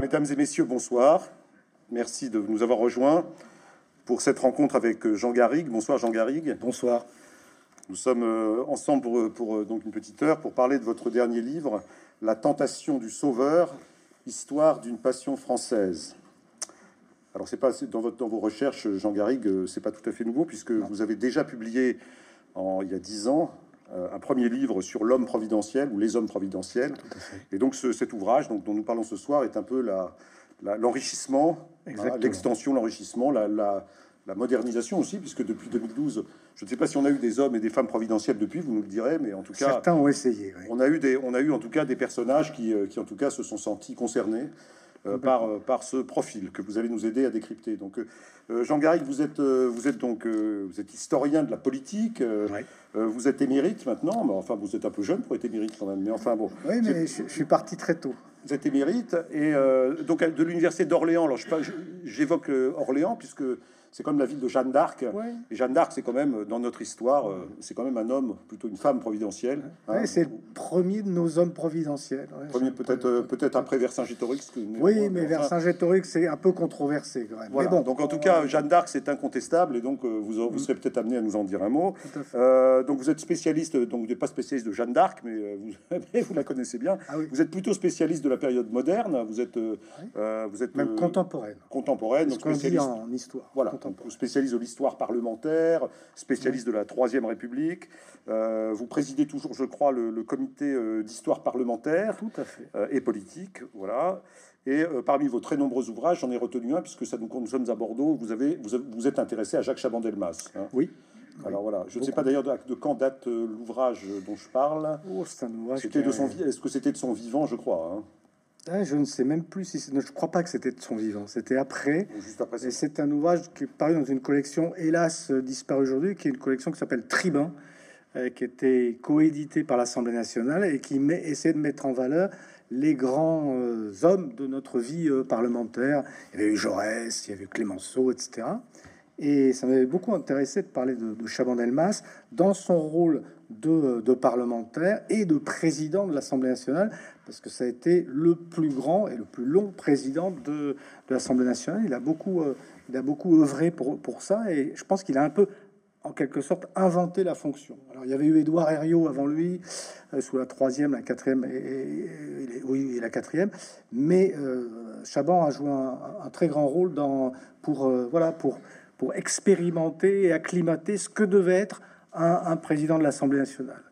Mesdames et messieurs, bonsoir. Merci de nous avoir rejoints pour cette rencontre avec Jean Garrigue. Bonsoir Jean Garrigue. Bonsoir. Nous sommes euh, ensemble pour, pour, euh, donc une petite heure pour parler de votre dernier livre, La tentation du sauveur, histoire d'une passion française. Alors c'est pas dans votre dans vos recherches, Jean Garrigue, euh, c'est pas tout à fait nouveau puisque vous avez déjà publié en, il y a dix ans un premier livre sur l'homme providentiel ou les hommes providentiels. Et donc ce, cet ouvrage donc, dont nous parlons ce soir est un peu l'enrichissement, hein, l'extension, l'enrichissement, la, la, la modernisation aussi, puisque depuis 2012, je ne sais pas si on a eu des hommes et des femmes providentielles depuis, vous nous le direz, mais en tout cas, certains ont essayé. On a eu des, on a eu en tout cas des personnages qui, euh, qui en tout cas se sont sentis concernés. Euh, par, euh, par ce profil que vous allez nous aider à décrypter. Donc, Jean Garrigue, vous êtes, vous êtes donc vous êtes historien de la politique. vous êtes émérite maintenant, mais enfin vous êtes un peu jeune pour être émérite quand même. Mais enfin bon. Oui, mais je, suis parti très tôt. Vous êtes émérite et donc de l'université d'Orléans. Alors j'évoque Orléans puisque c'est comme la ville de Jeanne d'Arc. Et Jeanne d'Arc, c'est quand même, dans notre histoire, euh, c'est quand même un homme, plutôt une femme providentielle. Hein. c'est le premier de nos hommes providentiels. premier, peut-être euh, peut-être après Vercingétorix. Oui, mais Vercingétorix, c'est un peu controversé quand même. Mais bon. Donc en tout cas, Jeanne d'Arc, c'est incontestable, et donc euh, vous, vous serez peut-être amené à nous en dire un mot. donc vous êtes spécialiste, donc vous n'êtes pas spécialiste de Jeanne d'Arc, mais vous, vous, la connaissez bien. Ah vous êtes plutôt spécialiste de la période moderne. Vous êtes, vous êtes même contemporaine. Contemporaine, donc spécialiste en histoire. Voilà spécialiste de l'histoire parlementaire, spécialiste de la Troisième République. Euh, vous présidez toujours, je crois, le, comité euh, d'histoire parlementaire Tout à fait. Euh, et politique. Voilà. Et parmi vos très nombreux ouvrages, j'en ai retenu un, puisque ça nous, nous sommes à Bordeaux, vous, avez, vous, vous êtes intéressé à Jacques Chaban-Delmas. Hein. Oui. Alors voilà, je ne sais pas d'ailleurs de, quand date l'ouvrage dont je parle. Oh, c'est un ouvrage. C'était de son, est-ce que c'était de son vivant, je crois. Hein ah, je ne sais même plus si c'est. Je crois pas que c'était de son vivant. C'était après. et c'est un ouvrage qui est paru dans une collection, hélas disparue aujourd'hui, qui est une collection qui s'appelle Tribun, euh, qui était coédité par l'Assemblée nationale et qui met, essaie de mettre en valeur les grands euh, hommes de notre vie euh, parlementaire. Il y avait eu Jaurès, il y avait eu Clémenceau, etc. Et ça m'avait beaucoup intéressé de parler de, de Chaban-Delmas dans son rôle de, de, parlementaire et de président de l'Assemblée nationale, parce que ça a été le plus grand et le plus long président de, l'Assemblée nationale. Il a beaucoup, euh, il a beaucoup œuvré pour, ça, et je pense qu'il a un peu, en quelque sorte, inventé la fonction. Alors, il y avait eu Édouard Herriot avant lui, euh, sous la troisième, la quatrième, et, oui, la quatrième, mais euh, Chaban a joué un, un, très grand rôle dans, pour, voilà, pour pour expérimenter et acclimater ce que devait être un, président de l'Assemblée nationale.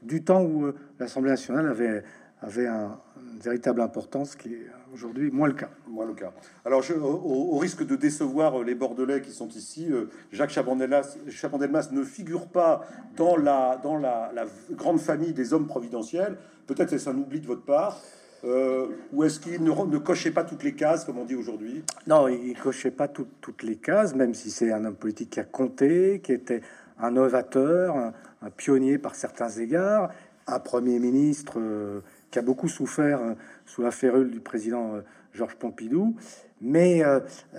Du temps où l'Assemblée nationale avait, avait un, une véritable importance qui est aujourd'hui moins le cas. Moins le cas. Alors, je, au, risque de décevoir les Bordelais qui sont ici, euh, Jacques Chabandelmas, ne figure pas dans, la, dans la, la grande famille des hommes providentiels. Peut-être est-ce un oubli de votre part. Euh, ou est-ce qu'il ne, ne, cochait pas toutes les cases, comme on dit aujourd'hui? Non, il cochait pas toutes les cases, même si c'est un homme politique qui a compté, qui était un novateur, un, pionnier par certains égards, un premier ministre euh, qui a beaucoup souffert euh, sous la férule du président Georges Pompidou. Mais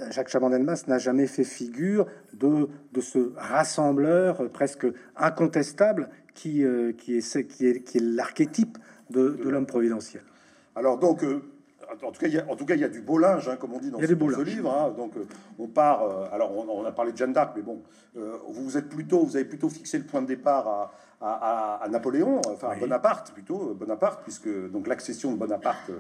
Jacques Chaban-Delmas n'a jamais fait figure de, de ce rassembleur presque incontestable qui, qui est, qui est, qui est l'archétype de, de l'homme providentiel. Alors donc, euh, en tout cas, il y a, en tout cas, il y a du beau linge, hein, comme on dit dans ce, livre. Hein. donc, euh, on part. Euh, alors, on, a parlé de Jeanne d'Arc, mais bon, vous êtes plutôt, vous avez plutôt fixé le point de départ à, à, Napoléon, enfin à Bonaparte plutôt, Bonaparte, puisque donc l'accession de Bonaparte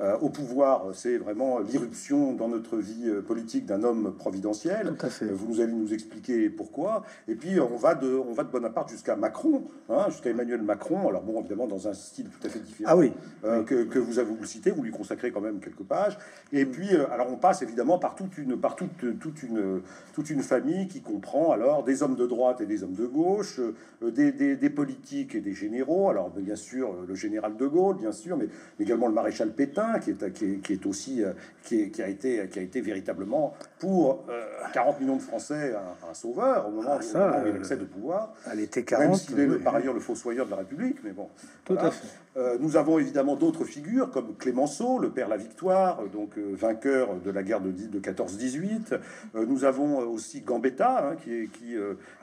euh, au pouvoir, c'est vraiment l'irruption dans notre vie euh, politique d'un homme providentiel. Vous allez nous expliquer pourquoi. Et puis on va de, on va de Bonaparte jusqu'à Macron, hein, jusqu'à Emmanuel Macron. Alors bon, évidemment dans un style tout à fait différent. Ah oui. Euh, que, que, vous avez vous cité, vous lui consacrez quand même quelques pages. Et puis alors on passe évidemment par toute une, par toute, toute une, toute une famille qui comprend alors des hommes de droite et des hommes de gauche, des, des, des politiques et des généraux. Alors bien sûr le général de Gaulle, bien sûr, mais, également le maréchal Pétain, qui est, qui est, aussi euh, qui, qui, a été, qui a été véritablement pour 40 euh, millions de Français un, sauveur au moment, ah, où, il accède au pouvoir. Elle était 40, même s'il est par ailleurs le fossoyeur de la République, mais bon. Tout à fait. Euh, nous avons évidemment d'autres figures comme Clémenceau, le père La Victoire, donc euh, vainqueur de la guerre de, de 14-18. Euh, nous avons aussi Gambetta, hein, qui, est, qui,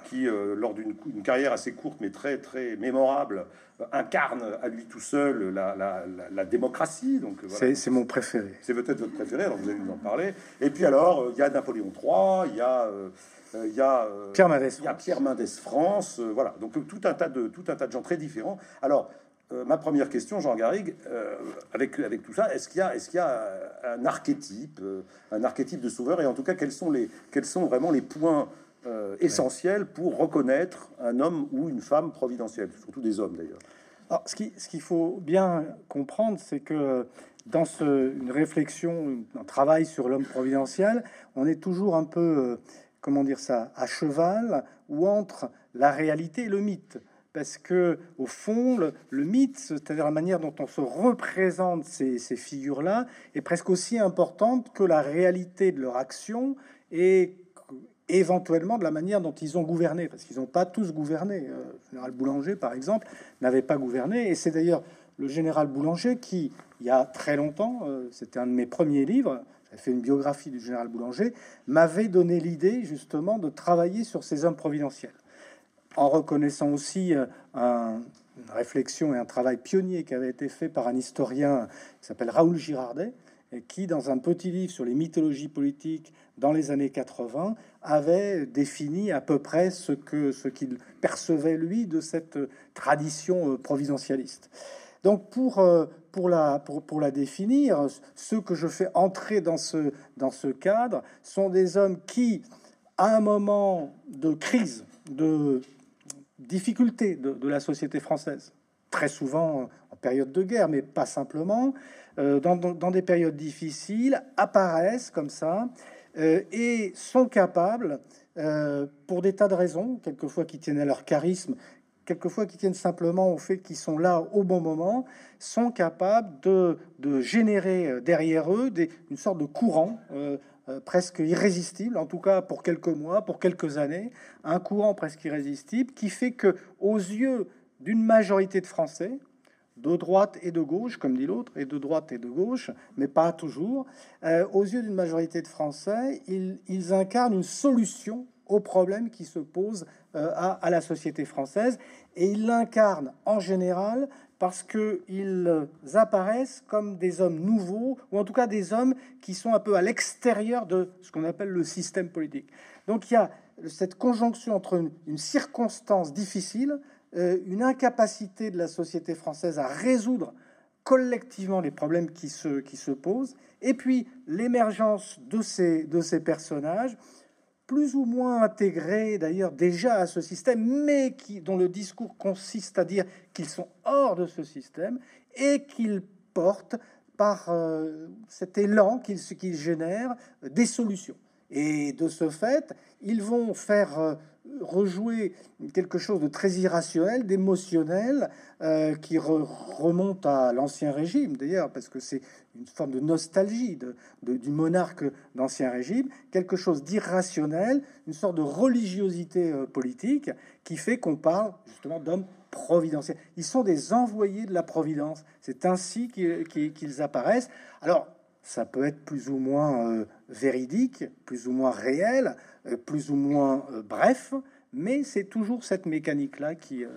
qui lors d'une carrière assez courte mais très très mémorable, incarne à lui tout seul la, la, la, démocratie. Donc c'est mon préféré. C'est peut-être votre préféré. Alors vous allez nous en parler. Et puis alors il y a Napoléon III, il y a il y a Pierre Mendès, il y a Pierre Mendès France, voilà. Donc tout un tas de tout un tas de gens très différents. Alors euh, ma première question, Jean Garrigue, euh, avec, avec tout ça, est-ce qu'il y a, est-ce qu'il y a un archétype, euh, un archétype de sauveur, et en tout cas, quels sont, les, quels sont vraiment les points essentiels pour reconnaître un homme ou une femme providentielle, surtout des hommes d'ailleurs. Ce qu'il ce qu'il faut bien comprendre, c'est que dans ce, une réflexion, un travail sur l'homme providentiel, on est toujours un peu, comment dire ça, à cheval ou entre la réalité et le mythe parce que au fond, le, mythe, c'est-à-dire la manière dont on se représente ces, figures-là, est presque aussi importante que la réalité de leur action et éventuellement de la manière dont ils ont gouverné, parce qu'ils n'ont pas tous gouverné. Euh, le général Boulanger, par exemple, n'avait pas gouverné, et c'est d'ailleurs le général Boulanger qui, il y a très longtemps, euh, c'était un de mes premiers livres, j'ai fait une biographie du général Boulanger, m'avait donné l'idée justement de travailler sur ces hommes providentiels en reconnaissant aussi euh, un, une réflexion et un travail pionnier qui avait été fait par un historien qui s'appelle Raoul Girardet, et qui, dans un petit livre sur les mythologies politiques dans les années 80, avait défini à peu près ce que ce qu'il percevait lui de cette tradition euh, providentialiste. Donc pour, euh, pour, la, pour, pour, la définir, ceux que je fais entrer dans ce, dans ce cadre sont des hommes qui, à un moment de crise, de difficultés de, la société française, très souvent en période de guerre, mais pas simplement, euh, dans, des périodes difficiles, apparaissent comme ça euh, et sont capables, euh, pour des tas de raisons, quelquefois qui tiennent à leur charisme, quelquefois qui tiennent simplement au fait qu'ils sont là au bon moment, sont capables de, de générer derrière eux des, une sorte de courant euh, presque irrésistible, en tout cas pour quelques mois, pour quelques années, un courant presque irrésistible qui fait que, aux yeux d'une majorité de Français, de droite et de gauche, comme dit l'autre, et de droite et de gauche, mais pas toujours, euh, aux yeux d'une majorité de Français, ils, incarnent une solution aux problèmes qui se posent euh, à, à, la société française, et ils l'incarnent en général parce qu'ils apparaissent comme des hommes nouveaux, ou en tout cas des hommes qui sont un peu à l'extérieur de ce qu'on appelle le système politique. Donc il y a cette conjonction entre une, circonstance difficile, euh, une incapacité de la société française à résoudre collectivement les problèmes qui se, qui se posent, et puis l'émergence de ces, de ces personnages plus ou moins intégrés d'ailleurs déjà à ce système, mais dont le discours consiste à dire qu'ils sont hors de ce système et qu'ils portent par euh, cet élan qu'ils génèrent des solutions. Et de ce fait, ils vont faire euh, rejouer quelque chose de très irrationnel, d'émotionnel, euh, qui remonte à l'ancien régime d'ailleurs, parce que c'est une forme de nostalgie de, du monarque d'ancien régime, quelque chose d'irrationnel, une sorte de religiosité euh, politique qui fait qu'on parle justement d'hommes providentiels. Ils sont des envoyés de la providence. C'est ainsi qu'ils apparaissent. Alors, ça peut être plus ou moins euh, véridique, plus ou moins réel, euh, plus ou moins bref, mais c'est toujours cette mécanique-là qui, euh,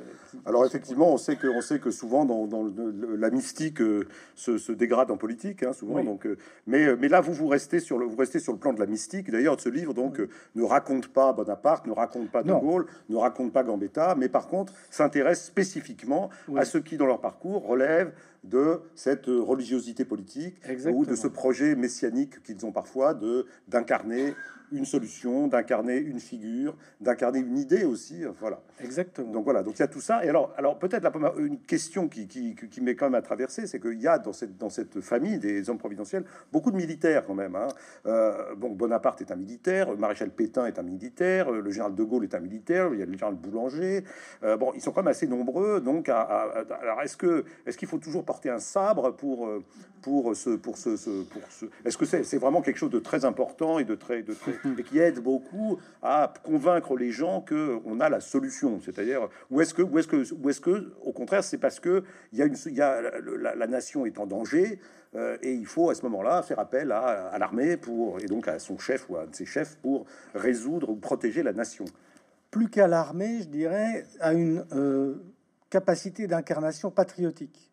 Alors effectivement, on sait que, on sait que souvent dans, la mystique euh, se, dégrade en politique, hein, souvent. Donc, euh, mais, mais là, vous vous restez sur le, vous restez sur le plan de la mystique. D'ailleurs, ce livre donc ne raconte pas Bonaparte, ne raconte pas De Gaulle, ne raconte pas Gambetta, mais par contre s'intéresse spécifiquement à ceux qui, dans leur parcours, relèvent de cette religiosité politique ou de ce projet messianique qu'ils ont parfois de d'incarner une solution, d'incarner une figure, d'incarner une idée aussi. Voilà. Exactement. Donc voilà, donc il y a tout ça. Et alors, alors peut-être la première, une question qui, qui, qui m'est quand même à traverser, c'est qu'il y a dans cette, dans cette famille des hommes providentiels beaucoup de militaires quand même. Hein. Euh, bon, Bonaparte est un militaire, Maréchal Pétain est un militaire, le général de Gaulle est un militaire, il y a le général Boulanger. Euh, bon, ils sont quand même assez nombreux. Donc, alors est-ce que est-ce qu'il faut toujours porter un sabre pour pour ce pour ce, pour ce est-ce que c'est vraiment quelque chose de très important et de très de très et qui aide beaucoup à convaincre les gens que on a la solution c'est-à-dire où est-ce que où est-ce que où est-ce que au contraire c'est parce que il y a une y a la, nation est en danger et il faut à ce moment-là faire appel à, l'armée pour et donc à son chef ou à de ses chefs pour résoudre ou protéger la nation plus qu'à l'armée, je dirais, à une euh, capacité d'incarnation patriotique.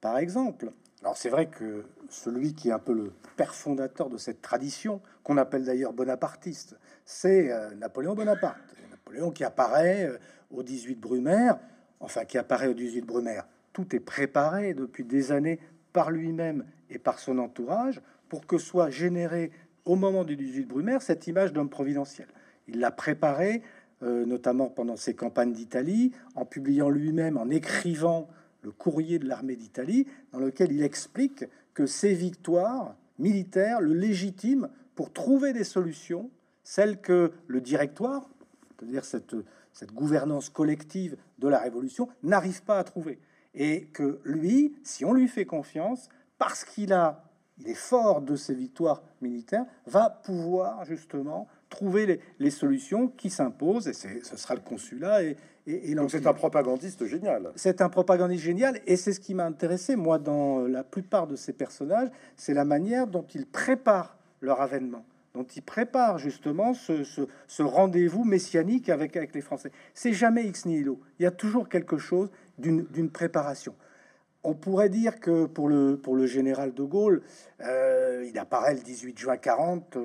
Par exemple, alors c'est vrai que celui qui est un peu le père fondateur de cette tradition, qu'on appelle d'ailleurs bonapartiste, c'est euh, Napoléon Bonaparte. Napoléon qui apparaît euh, au 18 Brumaire, enfin qui apparaît au 18 Brumaire. Tout est préparé depuis des années par lui-même et par son entourage pour que soit généré au moment du 18 Brumaire cette image d'homme providentiel. Il l'a préparé euh, notamment pendant ses campagnes d'Italie, en publiant lui-même, en écrivant le courrier de l'armée d'Italie, dans lequel il explique que ces victoires militaires le légitiment pour trouver des solutions, celles que le directoire, c'est-à-dire cette, gouvernance collective de la Révolution, n'arrive pas à trouver. Et que lui, si on lui fait confiance, parce qu'il a, il est fort de ses victoires militaires, va pouvoir justement trouver les, solutions qui s'imposent, et ce sera le consulat. Et, Donc c'est un propagandiste génial. C'est un propagandiste génial, et c'est ce qui m'a intéressé, moi, dans la plupart de ces personnages, c'est la manière dont ils préparent leur avènement dont ils préparent justement ce, ce, rendez-vous messianique avec, avec les Français. C'est jamais ex nihilo. Il y a toujours quelque chose d'une préparation. On pourrait dire que pour le, pour le général de Gaulle, euh, il apparaît le 18 juin 40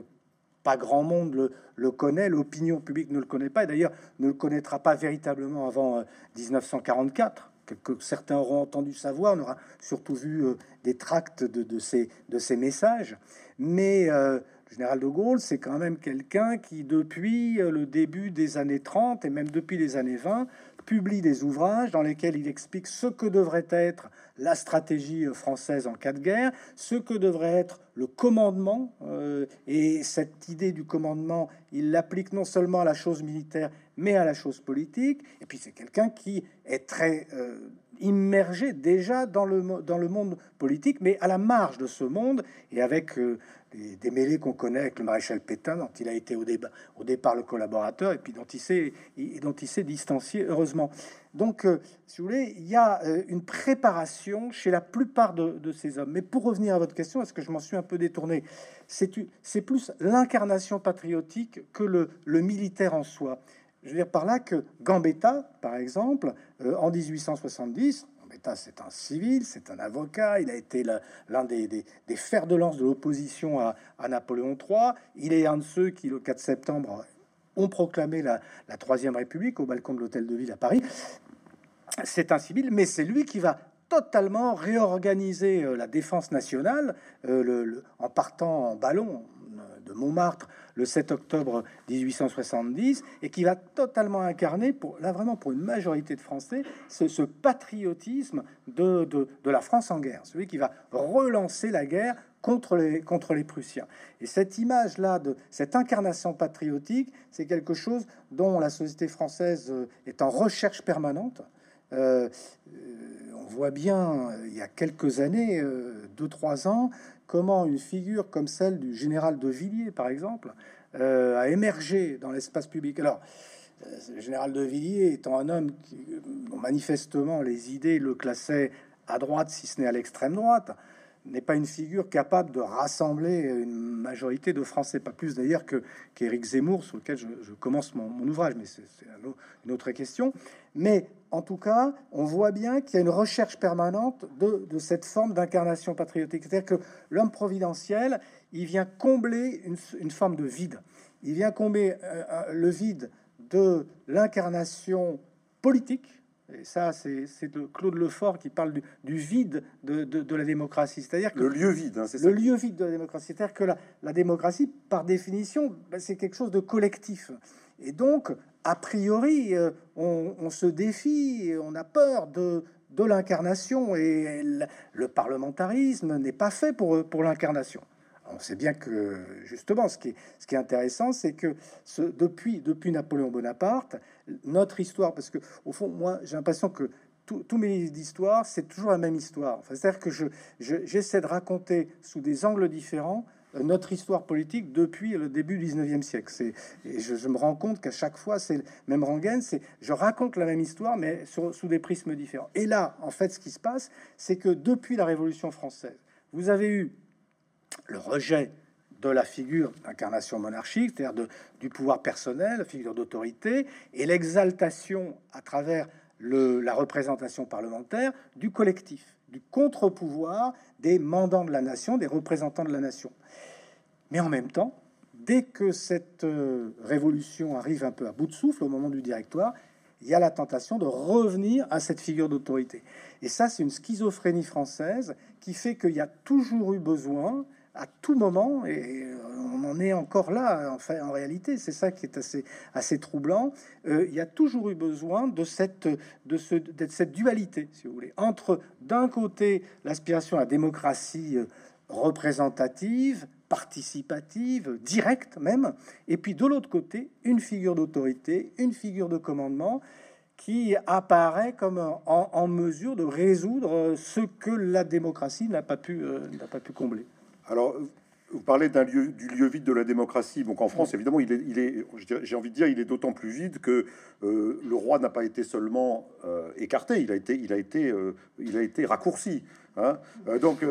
pas grand monde le, connaît, l'opinion publique ne le connaît pas, et d'ailleurs ne le connaîtra pas véritablement avant 1944, euh, que, certains auront entendu savoir, on aura surtout vu euh, des tracts de, de messages, mais euh, le général de Gaulle, c'est quand même quelqu'un qui, depuis le début des années 30 et même depuis les années 20, publie des ouvrages dans lesquels il explique ce que devrait être la stratégie française en cas de guerre, ce que devrait être le commandement. Euh, et cette idée du commandement, il l'applique non seulement à la chose militaire, mais à la chose politique. Et puis c'est quelqu'un qui est très euh, immergé déjà dans le, dans le monde politique, mais à la marge de ce monde et avec euh, des, mêlées qu'on connaît avec le maréchal Pétain, dont il a été au, débat, au départ le collaborateur, et puis dont il s'est, distancié, heureusement. Donc, euh, si vous voulez, il y a euh, une préparation chez la plupart de, ces hommes. Mais pour revenir à votre question, est-ce que je m'en suis un peu détourné? C'est, plus l'incarnation patriotique que le militaire en soi. Je veux dire par là que Gambetta, par exemple, euh, en 1870, c'est un civil, c'est un avocat, il a été l'un des, fers de lance de l'opposition à, Napoléon III. Il est un de ceux qui, le 4 septembre, ont proclamé la, Troisième République au balcon de l'Hôtel de Ville à Paris. C'est un civil, mais c'est lui qui va totalement réorganiser euh, la défense nationale euh, en partant en ballon de Montmartre le 7 octobre 1870 et qui va totalement incarner, pour, là vraiment pour une majorité de Français, ce, patriotisme de, de, la France en guerre, celui qui va relancer la guerre contre les, contre les Prussiens. Et cette image-là, de cette incarnation patriotique, c'est quelque chose dont la société française euh, est en recherche permanente. Euh, on voit bien, il y a quelques années, euh, deux, trois ans, comment une figure comme celle du général de Villiers, par exemple, euh, a émergé dans l'espace public. Alors, euh, le général de Villiers étant un homme qui, manifestement, les idées le classaient à droite, si ce n'est à l'extrême droite, n'est pas une figure capable de rassembler une majorité de Français, pas plus d'ailleurs que qu'Éric Zemmour, sur lequel je, commence mon, ouvrage, mais c'est une autre question. En tout cas, on voit bien qu'il y a une recherche permanente de, cette forme d'incarnation patriotique. C'est-à-dire que l'homme providentiel, il vient combler une, forme de vide. Il vient combler euh, euh, le vide de l'incarnation politique. Et ça, c'est Claude Lefort qui parle du, vide de, la démocratie. C'est-à-dire que le lieu vide, hein, c'est le lieu vide de la démocratie. C'est-à-dire que la, démocratie, par définition, ben, c'est quelque chose de collectif. Et donc, a priori, euh, on, se défie, on a peur de, l'incarnation et le, parlementarisme n'est pas fait pour, l'incarnation. On sait bien que justement, ce qui est, intéressant, c'est que depuis, Napoléon Bonaparte, notre histoire, parce que au fond, moi, j'ai l'impression que tous mes livres d'histoire, c'est toujours la même histoire. C'est-à-dire que j'essaie je, j'essaie de raconter sous des angles différents notre histoire politique depuis le début du 19e siècle. Et je, me rends compte qu'à chaque fois, c'est même rengaine, c'est je raconte la même histoire, mais sous des prismes différents. Et là, en fait, ce qui se passe, c'est que depuis la Révolution française, vous avez eu le rejet de la figure d'incarnation monarchique, c'est-à-dire du pouvoir personnel, la figure d'autorité, et l'exaltation à travers le, la représentation parlementaire du collectif, du contre-pouvoir des mandants de la nation, des représentants de la nation. Mais en même temps, dès que cette euh, révolution arrive un peu à bout de souffle au moment du directoire, il y a la tentation de revenir à cette figure d'autorité. Et ça, c'est une schizophrénie française qui fait qu'il y a toujours eu besoin, à tout moment, et on en est encore là, en fait, en réalité, c'est ça qui est assez, troublant, euh, il y a toujours eu besoin de cette, dualité, si vous voulez, entre, d'un côté, l'aspiration à la démocratie euh, représentative, participative, directe même, et puis de l'autre côté, une figure d'autorité, une figure de commandement qui apparaît comme en, mesure de résoudre ce que la démocratie euh, n'a pas pu combler. Alors, vous parlez d'un lieu, du lieu vide de la démocratie. Donc en France, évidemment, il est, il est j'ai envie de dire, il est d'autant plus vide que euh, le roi n'a pas été seulement euh, écarté, il a été, il a été, il a été raccourci. Hein. donc,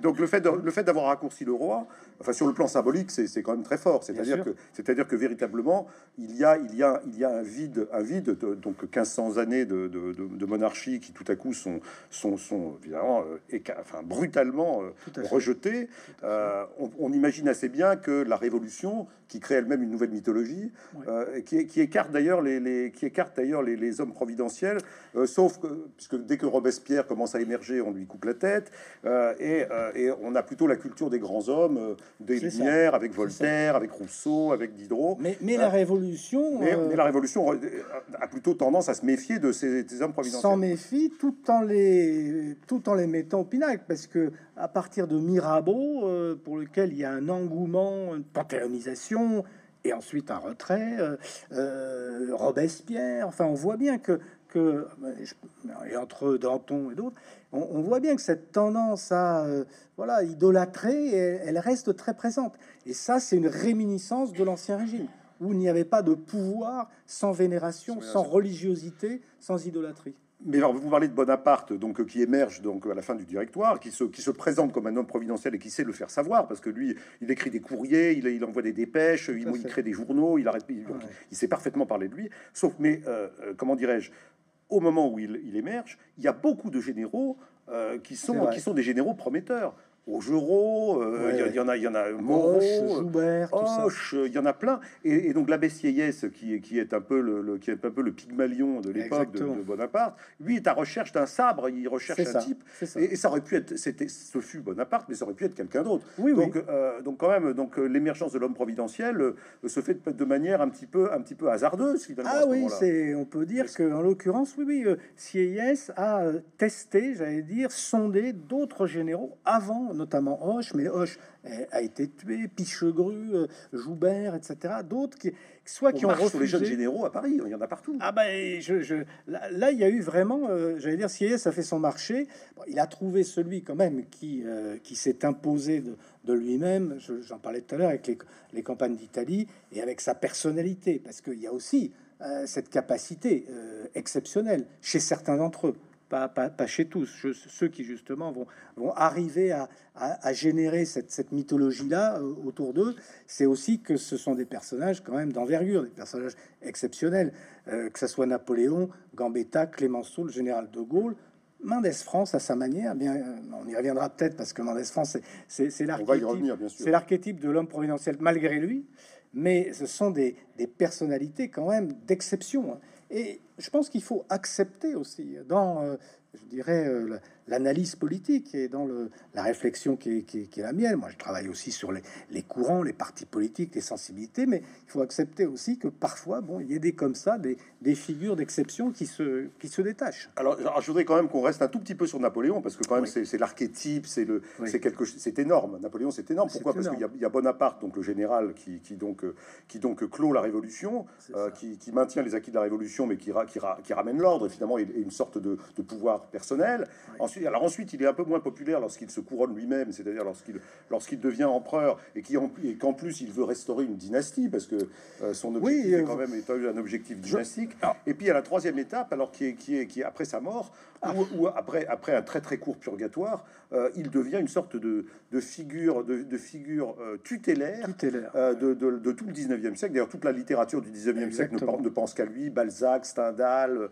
donc le fait de, le fait d'avoir raccourci le roi, enfin sur le plan symbolique, c'est quand même très fort. C'est-à-dire que, c'est-à-dire que véritablement, il y a, il y a, il y a un vide, un vide, de, donc 1500 années de, de, monarchie qui tout à coup sont, sont, sont évidemment, euh, enfin brutalement euh, rejetés. Euh, on, imagine assez bien que la Révolution, qui crée elle-même une nouvelle mythologie, qui, qui, écarte d'ailleurs les, les, qui écarte d'ailleurs les, les, hommes providentiels, sauf que puisque dès que Robespierre commence à émerger, on lui coupe la tête et et on a plutôt la culture des grands hommes des Lumières, avec Voltaire, avec Rousseau, avec Diderot. Mais, mais la Révolution... Mais, euh, la Révolution a plutôt tendance à se méfier de ces, hommes providentiels. S'en méfie tout en, les, tout en les mettant au pinacle, parce que à partir de Mirabeau, euh, pour lequel il y a un engouement, une panthéonisation, et ensuite un retrait, euh, Robespierre, enfin on voit bien que et entre Danton et d'autres, on, voit bien que cette tendance à euh, voilà idolâtrer, elle, reste très présente. Et ça, c'est une réminiscence de l'ancien régime où il n'y avait pas de pouvoir sans vénération, sans religiosité, sans idolâtrie. Mais alors, vous parlez de Bonaparte, donc euh, qui émerge donc à la fin du directoire, qui se, qui se présente comme un homme providentiel et qui sait le faire savoir, parce que lui, il écrit des courriers, il, il envoie des dépêches, il, il, crée des journaux, il arrête, il, sait parfaitement parler de lui. Sauf, mais euh, comment dirais-je, au moment où il, émerge, il y a beaucoup de généraux euh, qui, sont, qui sont des généraux prometteurs. Augereau, euh, il y, en a, il y en a Moreau, Joubert, Hoche, il y en a plein. Et, donc l'abbé Sieyès, qui, qui est un peu le, qui est un peu le Pygmalion de l'époque de, Bonaparte, lui est à recherche d'un sabre. Il recherche un type, Et, ça aurait pu être, c'était, ce fut Bonaparte, mais ça aurait pu être quelqu'un d'autre. Oui, donc, euh, donc quand même, donc l'émergence de l'homme providentiel euh, se fait de, manière un petit peu, un petit peu hasardeuse. Ah oui, c'est, on peut dire que en l'occurrence, oui, oui, Sieyès a testé, j'allais dire, sondé d'autres généraux avant notamment Hoche, mais Hoche a été tué, Pichegru, euh, Joubert, etc. D'autres qui, soit qui ont refusé. les jeunes généraux à Paris, il y en a partout. Ah ben, je, là, il y a eu vraiment, euh, j'allais dire, Sieyès a fait son marché. il a trouvé celui quand même qui, euh, qui s'est imposé de, lui-même. J'en parlais tout à l'heure avec les, les campagnes d'Italie et avec sa personnalité, parce qu'il y a aussi cette capacité exceptionnelle chez certains d'entre eux pas, chez tous, ceux qui justement vont, vont arriver à, générer cette, mythologie-là euh, autour d'eux, c'est aussi que ce sont des personnages quand même d'envergure, des personnages exceptionnels, euh, que ce soit Napoléon, Gambetta, Clémenceau, le général de Gaulle, Mendès France à sa manière, bien, euh, on y reviendra peut-être parce que Mendès France, c'est l'archétype de l'homme providentiel malgré lui, mais ce sont des, des personnalités quand même d'exception. Hein. Et je pense qu'il faut accepter aussi, dans, euh, je dirais, euh, l'analyse politique et dans le, la réflexion qui est, la mienne. Moi, je travaille aussi sur les, les, courants, les partis politiques, les sensibilités, mais il faut accepter aussi que parfois, bon, il y a des comme ça, des, des figures d'exception qui se, qui se détachent. Alors, je voudrais quand même qu'on reste un tout petit peu sur Napoléon, parce que quand même, c'est l'archétype, c'est le, c'est quelque, c'est énorme. Napoléon, c'est énorme. Pourquoi? Parce qu'il y, a Bonaparte, donc le général, qui, qui donc, qui donc clôt la Révolution, euh, qui, qui, maintient les acquis de la Révolution, mais qui, qui, qui ramène l'ordre, finalement, et, une sorte de, de pouvoir personnel. Ensuite, alors ensuite, il est un peu moins populaire lorsqu'il se couronne lui-même, c'est-à-dire lorsqu'il lorsqu'il devient empereur et qu'en plus il veut restaurer une dynastie parce que euh, son objectif oui, est quand même un objectif dynastique. Et puis à la troisième étape, alors qui est qui est qui est après sa mort, ah. ou, après après un très très court purgatoire, euh, il devient une sorte de, de figure de, de figure euh, tutélaire, de, de, tout le 19e siècle. D'ailleurs, toute la littérature du 19e siècle ne, pense qu'à lui. Balzac, Stendhal,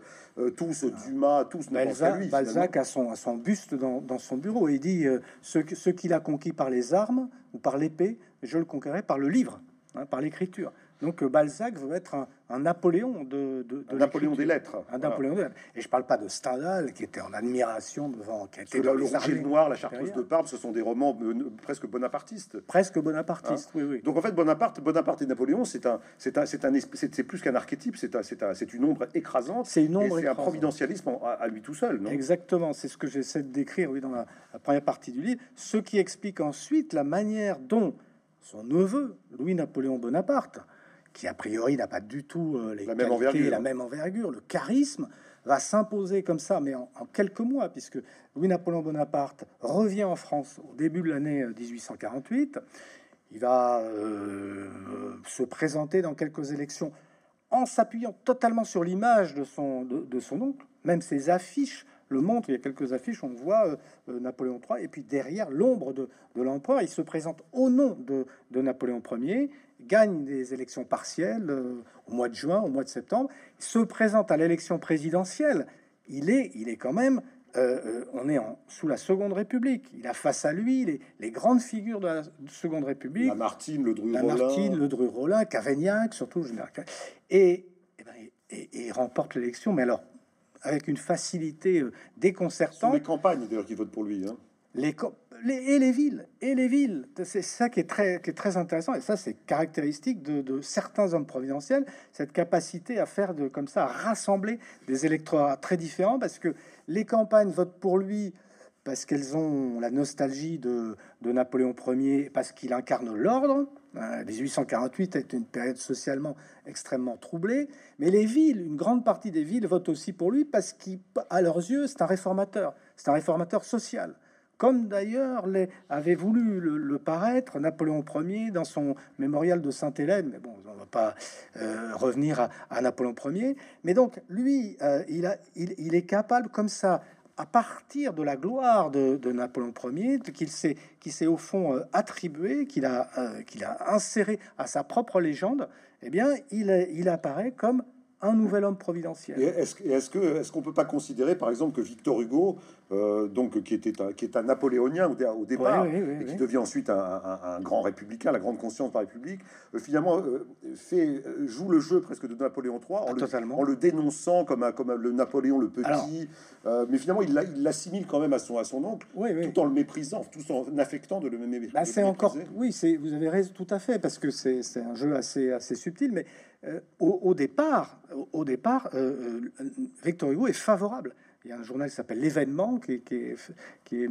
tous, Dumas, tous ne pensent qu'à lui. Balzac a son, son buste dans, son bureau et il dit ce, ce qu'il a conquis par les armes ou par l'épée, je le conquérais par le livre, hein, par l'écriture. Donc euh, Balzac veut être un, Napoléon de, Napoléon des lettres. Un Napoléon des lettres. Et je parle pas de Stendhal qui était en admiration devant. Qui était le, Rouge et le Noir, la Chartreuse de Parme, ce sont des romans euh, presque bonapartistes. Presque bonapartistes, hein oui, oui. Donc en fait, Bonaparte, Bonaparte et Napoléon, c'est un, c'est un, c'est un, c'est plus qu'un archétype, c'est un, c'est c'est une ombre écrasante. C'est une ombre. C'est un providentialisme à, lui tout seul, non? Exactement. C'est ce que j'essaie de décrire, oui, dans la, la première partie du livre. Ce qui explique ensuite la manière dont son neveu, Louis-Napoléon Bonaparte, qui a priori n'a pas du tout euh, les la, même envergure. la même envergure, le charisme, va s'imposer comme ça, mais en, quelques mois, puisque Louis-Napoléon Bonaparte revient en France au début de l'année 1848. Euh, Il va euh, se présenter dans quelques élections en s'appuyant totalement sur l'image de son, de, son oncle, même ses affiches le montrent. Il y a quelques affiches, on voit Napoléon III, et puis derrière l'ombre de, de l'empereur, il se présente au nom de, de Napoléon Ier gagne des élections partielles euh, au mois de juin, au mois de septembre, se présente à l'élection présidentielle. Il est, il est quand même, euh, euh, on est en, sous la Seconde République. Il a face à lui les, les grandes figures de la Seconde République. La Martine, le Dru Martine, le Dru Rollin, Cavaignac, surtout. Et, eh ben, et, et, remporte l'élection, mais alors avec une facilité déconcertante. les campagnes d'ailleurs qui votent pour lui. Hein les, et les villes, et les villes. C'est ça qui est très, intéressant, et ça c'est caractéristique de, certains hommes providentiels, cette capacité à faire de comme ça, à rassembler des électorats très différents, parce que les campagnes votent pour lui parce qu'elles ont la nostalgie de, de Napoléon Ier, parce qu'il incarne l'ordre. 1848 hein, est une période socialement extrêmement troublée, mais les villes, une grande partie des villes votent aussi pour lui parce qu'à leurs yeux, c'est un réformateur, c'est un réformateur social comme d'ailleurs avait voulu le, paraître Napoléon Ier dans son mémorial de Sainte-Hélène. Mais bon, on va pas euh, revenir à, Napoléon Ier. Mais donc, lui, euh, il, a, est capable comme ça, à partir de la gloire de, Napoléon Ier, qu'il s'est, qui s'est au fond euh, attribué, qu'il a, inséré à sa propre légende, eh bien, il apparaît comme un nouvel homme providentiel. Est-ce est que est-ce qu'on peut pas considérer, par exemple, que Victor Hugo, euh, donc qui était un, qui est un napoléonien au, départ, et qui devient ensuite un, grand républicain, la grande conscience de la République, euh, finalement euh, fait joue le jeu presque de Napoléon III en, ah, le, en le, dénonçant comme un, comme le Napoléon le petit, mais finalement il l'assimile quand même à son à son oncle, tout en le méprisant, tout en affectant de le même bah, C'est encore, oui, c'est vous avez raison tout à fait parce que c'est un jeu assez assez subtil, mais euh, au, départ, au, départ euh, euh, Victor Hugo est favorable. Il y a un journal qui s'appelle L'événement, qui, est,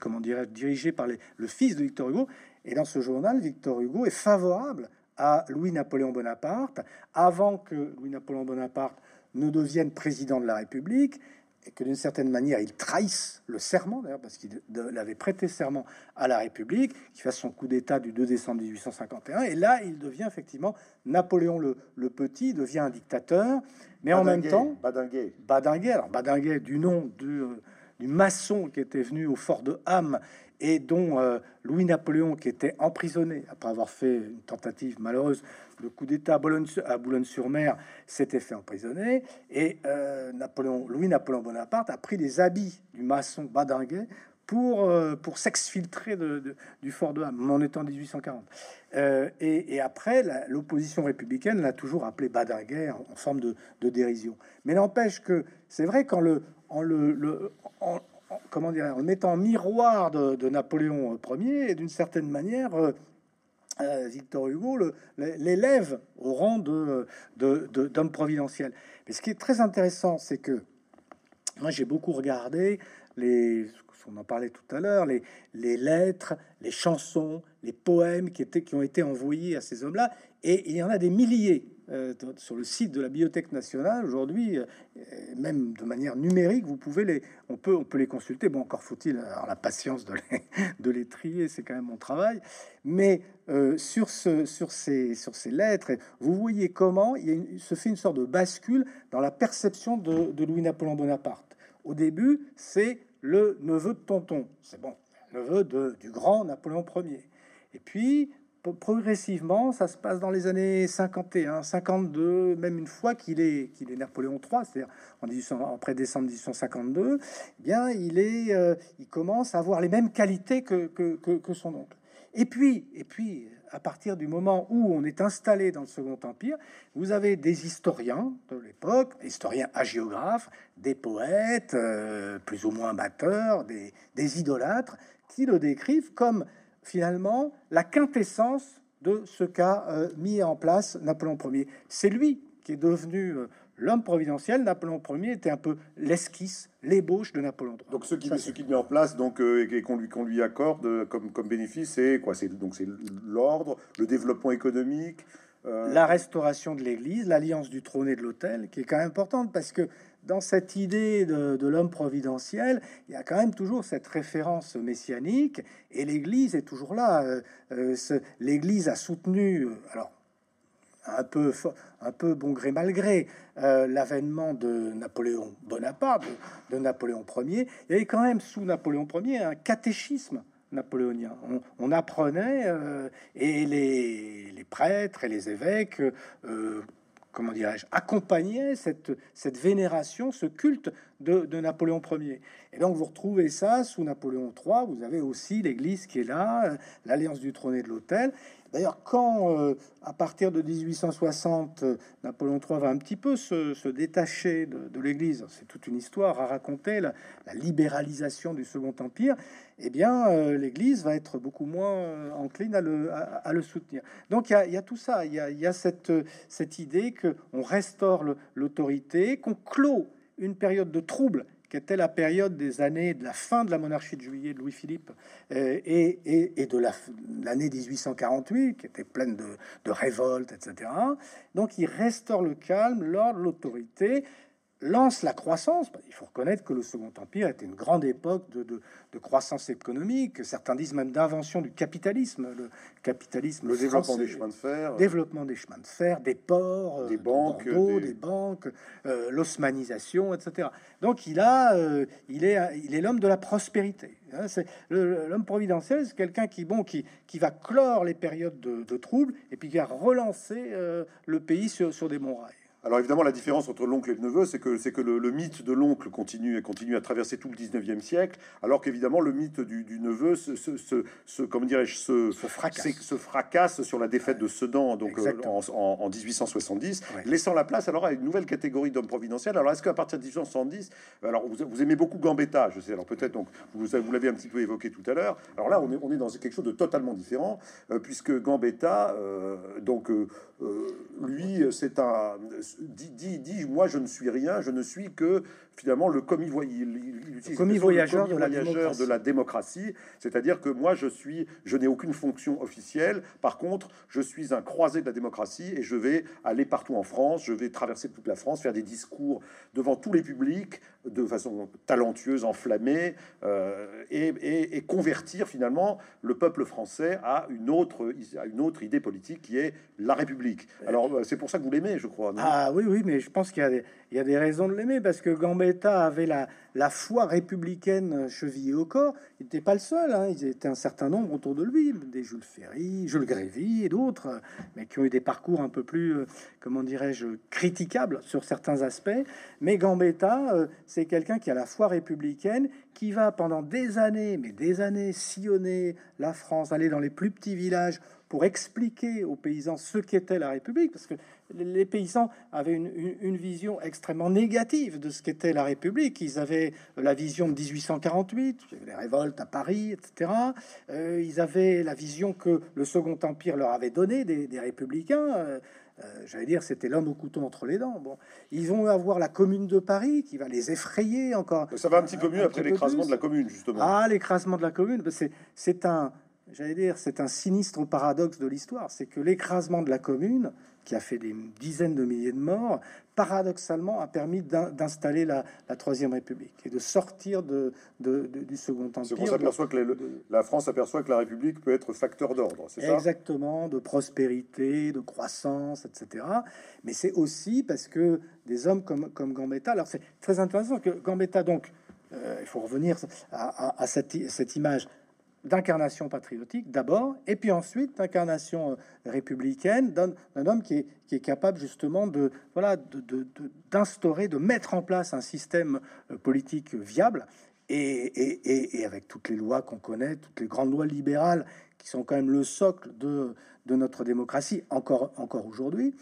comment dirais dirigé par le fils de Victor Hugo. Et dans ce journal, Victor Hugo est favorable à Louis-Napoléon Bonaparte, avant que Louis-Napoléon Bonaparte ne devienne président de la République et que d'une certaine manière il trahisse le serment, d'ailleurs, parce qu'il avait prêté serment à la République, qui fasse son coup d'État du 2 décembre 1851, et là il devient effectivement Napoléon le, Petit, devient un dictateur, mais en même temps... Badinguet. Badinguet, alors Badinguet du nom du, euh, du maçon qui était venu au fort de Ham et dont euh, Louis-Napoléon, qui était emprisonné après avoir fait une tentative malheureuse de coup d'État à Boulogne-sur-Mer, s'était fait emprisonner. Et euh, Napoléon, Louis-Napoléon Bonaparte a pris les habits du maçon Badinguet pour, euh, pour s'exfiltrer de, du fort de Ham, en étant 1840. et, après, l'opposition républicaine l'a toujours appelé Badinguet en, forme de, dérision. Mais n'empêche que c'est vrai qu'en le, en le, le en, comment dire, en mettant en miroir de, Napoléon Ier d'une certaine manière. Victor Hugo l'élève au rang de, d'homme providentiel. Mais ce qui est très intéressant, c'est que moi j'ai beaucoup regardé les, on en parlait tout à l'heure, les lettres, les chansons, les poèmes qui, étaient, qui ont été envoyés à ces hommes-là. Et il y en a des milliers euh, sur le site de la Bibliothèque nationale aujourd'hui, euh, même de manière numérique, vous pouvez les, on peut, on peut les consulter. Bon, encore faut-il avoir la patience de les, trier, c'est quand même mon travail. Mais euh, sur, ce, sur, ces, lettres, vous voyez comment il, se fait une sorte de bascule dans la perception de, Louis-Napoléon Bonaparte. Au début, c'est le neveu de Tonton. C'est bon, neveu du grand Napoléon Ier. Et puis, progressivement, ça se passe dans les années 51, 52, même une fois qu'il est, qu'il est Napoléon III, c'est-à-dire en 1800, après décembre 1852, eh bien, il, est, euh, il commence à avoir les mêmes qualités que, que, son oncle. Et puis, et puis, à partir du moment où on est installé dans le Second Empire, vous avez des historiens de l'époque, des historiens hagiographes, des poètes, euh, plus ou moins amateurs, des, idolâtres, qui le décrivent comme finalement la quintessence de ce qu'a euh, mis en place Napoléon Ier. C'est lui qui est devenu euh, l'homme providentiel, Napoléon Ier, était un peu l'esquisse, l'ébauche de Napoléon III. Donc ce qui, ce qui met en place, donc euh, et qu'on lui, qu'on lui accorde comme, comme bénéfice, c'est quoi? C'est donc c'est l'ordre, le développement économique, la restauration de l'Église, l'alliance du trône et de l'autel, qui est quand même importante parce que dans cette idée de, l'homme providentiel, il y a quand même toujours cette référence messianique et l'Église est toujours là. L'Église a soutenu, alors un peu, un peu bon gré mal gré, euh, l'avènement de Napoléon Bonaparte, de, Napoléon Ier. Il y avait quand même sous Napoléon Ier un catéchisme napoléonien. On, apprenait, euh, et les, prêtres et les évêques, euh, comment dirais-je, accompagnaient cette, cette vénération, ce culte de, de, Napoléon Ier. Et donc vous retrouvez ça sous Napoléon III, vous avez aussi l'Église qui est là, l'alliance du trône et de l'autel. D'ailleurs, quand euh, à partir de 1860, euh, Napoléon III va un petit peu se, détacher de, l'Église, c'est toute une histoire à raconter, la, libéralisation du Second Empire, eh bien, euh, l'Église va être beaucoup moins encline à le, soutenir. Donc, il y, a, tout ça, il y a, cette, cette idée qu'on restaure l'autorité, qu'on clôt une période de trouble qui était la période des années de la fin de la monarchie de juillet de Louis-Philippe euh, et, de l'année 1848, qui était pleine de, de révoltes, etc. Donc il restaure le calme, l'ordre, l'autorité, lance la croissance. Il faut reconnaître que le Second Empire était une grande époque de, de, croissance économique. Certains disent même d'invention du capitalisme. Le capitalisme, le développement des chemins de fer, développement des chemins de fer, des ports, euh, des banques, des... banques, euh, l'osmanisation, etc. Donc il a, euh, il est, il est l'homme de la prospérité. Hein. c'est l'homme providentiel, c'est quelqu'un qui, bon, qui, qui va clore les périodes de, de troubles et puis qui va relancer le pays sur, sur des bons rails. Alors évidemment, la différence entre l'oncle et le neveu, c'est que c'est que le, mythe de l'oncle continue et continue à traverser tout le 19e siècle, alors qu'évidemment le mythe du, neveu se, se, se, comment dirais-je se, se, fracasse. sur la défaite de Sedan donc euh, en, 1870, laissant la place alors à une nouvelle catégorie d'hommes providentiels. Alors est-ce qu'à partir de 1870, alors vous, aimez beaucoup Gambetta, je sais, alors peut-être donc vous, vous l'avez un petit peu évoqué tout à l'heure. Alors là, on est on est dans quelque chose de totalement différent euh, puisque Gambetta, euh, donc lui, c'est un dit, dit, moi je ne suis rien, je ne suis que finalement le commis, voyageur, de, la de, la démocratie, c'est-à-dire que moi je suis, je n'ai aucune fonction officielle, par contre je suis un croisé de la démocratie et je vais aller partout en France, je vais traverser toute la France, faire des discours devant tous les publics de façon talentueuse, enflammée, euh, et, convertir finalement le peuple français à une autre, à une autre idée politique qui est la République. Alors c'est pour ça que vous l'aimez, je crois. ah oui, oui, mais je pense qu'il y a des, il y a des raisons de l'aimer parce que Gambetta avait la, foi républicaine chevillée au corps. Il n'était pas le seul, hein. il était un certain nombre autour de lui, des Jules Ferry, Jules Grévy et d'autres, mais qui ont eu des parcours un peu plus, euh, comment dirais-je, critiquables sur certains aspects. Mais Gambetta, euh, c'est quelqu'un qui a la foi républicaine, qui va pendant des années, mais des années, sillonner la France, aller dans les plus petits villages pour expliquer aux paysans ce qu'était la République, parce que les paysans avaient une, vision extrêmement négative de ce qu'était la République. Ils avaient la vision de 1848, les révoltes à Paris, etc. Euh, ils avaient la vision que le Second Empire leur avait donnée des, républicains. Euh, euh, j'allais dire, c'était l'homme au couteau entre les dents. Bon, ils vont avoir la Commune de Paris qui va les effrayer encore. Ça va un petit peu mieux après l'écrasement de la Commune, justement. Ah, l'écrasement de la Commune, c'est un, j'allais dire, c'est un sinistre paradoxe de l'histoire. C'est que l'écrasement de la Commune qui a fait des dizaines de milliers de morts, paradoxalement a permis d'installer la, Troisième République et de sortir de, du Second Empire. On s'aperçoit que la France aperçoit que la République peut être facteur d'ordre, c'est ça? Exactement, de prospérité, de croissance, etc. Mais c'est aussi parce que des hommes comme, comme Gambetta, alors c'est très intéressant que Gambetta, donc, euh, il faut revenir à, à cette, cette image d'incarnation patriotique d'abord, et puis ensuite d'incarnation euh, républicaine d'un homme qui est, qui est, capable justement de voilà d'instaurer, de, de, mettre en place un système euh, politique viable et, et, et avec toutes les lois qu'on connaît, toutes les grandes lois libérales qui sont quand même le socle de, de notre démocratie encore, encore aujourd'hui.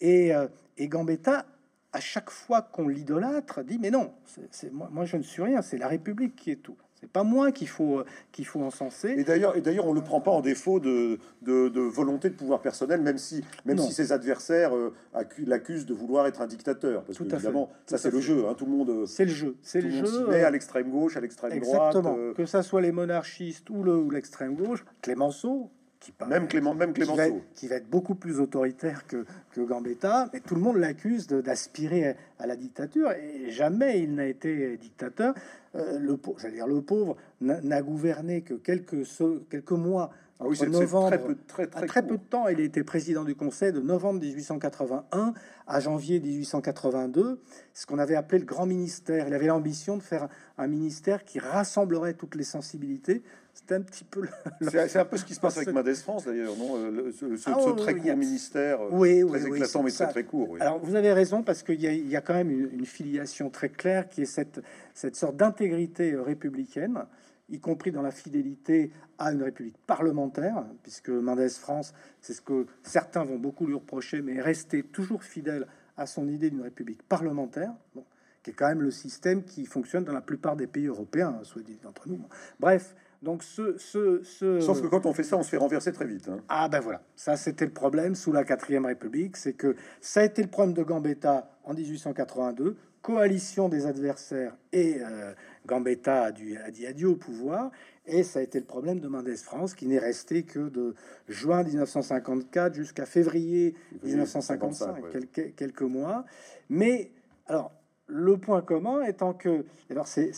Et, euh, et Gambetta, à chaque fois qu'on l'idolâtre, dit mais non, c'est moi, moi je ne suis rien, c'est la République qui est tout. C'est pas moi qu'il faut qu'il faut encenser. Et d'ailleurs, et d'ailleurs, on le prend pas en défaut de, de, volonté de pouvoir personnel, même si même si ses adversaires euh, l'accusent de vouloir être un dictateur. Parce que évidemment, ça c'est le jeu. Hein, tout le monde. Euh, c'est le jeu. C'est le jeu. Met à l'extrême gauche, à l'extrême droite. Exactement. Euh. Que ça soit les monarchistes ou le ou l'extrême gauche, Clémenceau, même Clément, même Clémenceau. Qui va, être, beaucoup plus autoritaire que, que Gambetta, mais tout le monde l'accuse d'aspirer à la dictature, et jamais il n'a été dictateur. Euh, le, j'allais dire, le pauvre n'a gouverné que quelques, quelques mois ah oui, c'est très peu, très, très, très peu de temps, il a été président du Conseil de novembre 1881 à janvier 1882, ce qu'on avait appelé le grand ministère. Il avait l'ambition de faire un ministère qui rassemblerait toutes les sensibilités. C'était un petit peu. C'est un peu ce qui se passe avec Madès France d'ailleurs, non euh, Ce, ce, ah très court ministère, euh, oui, très oui, éclatant mais très très court. Alors vous avez raison parce qu'il y, y, a quand même une, une, filiation très claire qui est cette, cette sorte d'intégrité euh, républicaine y compris dans la fidélité à une république parlementaire, puisque Mendès France, c'est ce que certains vont beaucoup lui reprocher, mais rester toujours fidèle à son idée d'une république parlementaire, qui est quand même le système qui fonctionne dans la plupart des pays européens, soit dit entre nous. Bref, donc ce, ce, ce, Sauf que quand on fait ça, on se fait renverser très vite. Hein. Ah ben voilà, ça c'était le problème sous la quatrième République, c'est que ça a été le problème de Gambetta en 1882, coalition des adversaires et euh, Gambetta a, dû, a dit adieu au pouvoir. Et ça a été le problème de Mendès France, qui n'est resté que de juin 1954 jusqu'à février 1955, quelques, quelques mois. Mais alors, le point commun étant que, alors c'est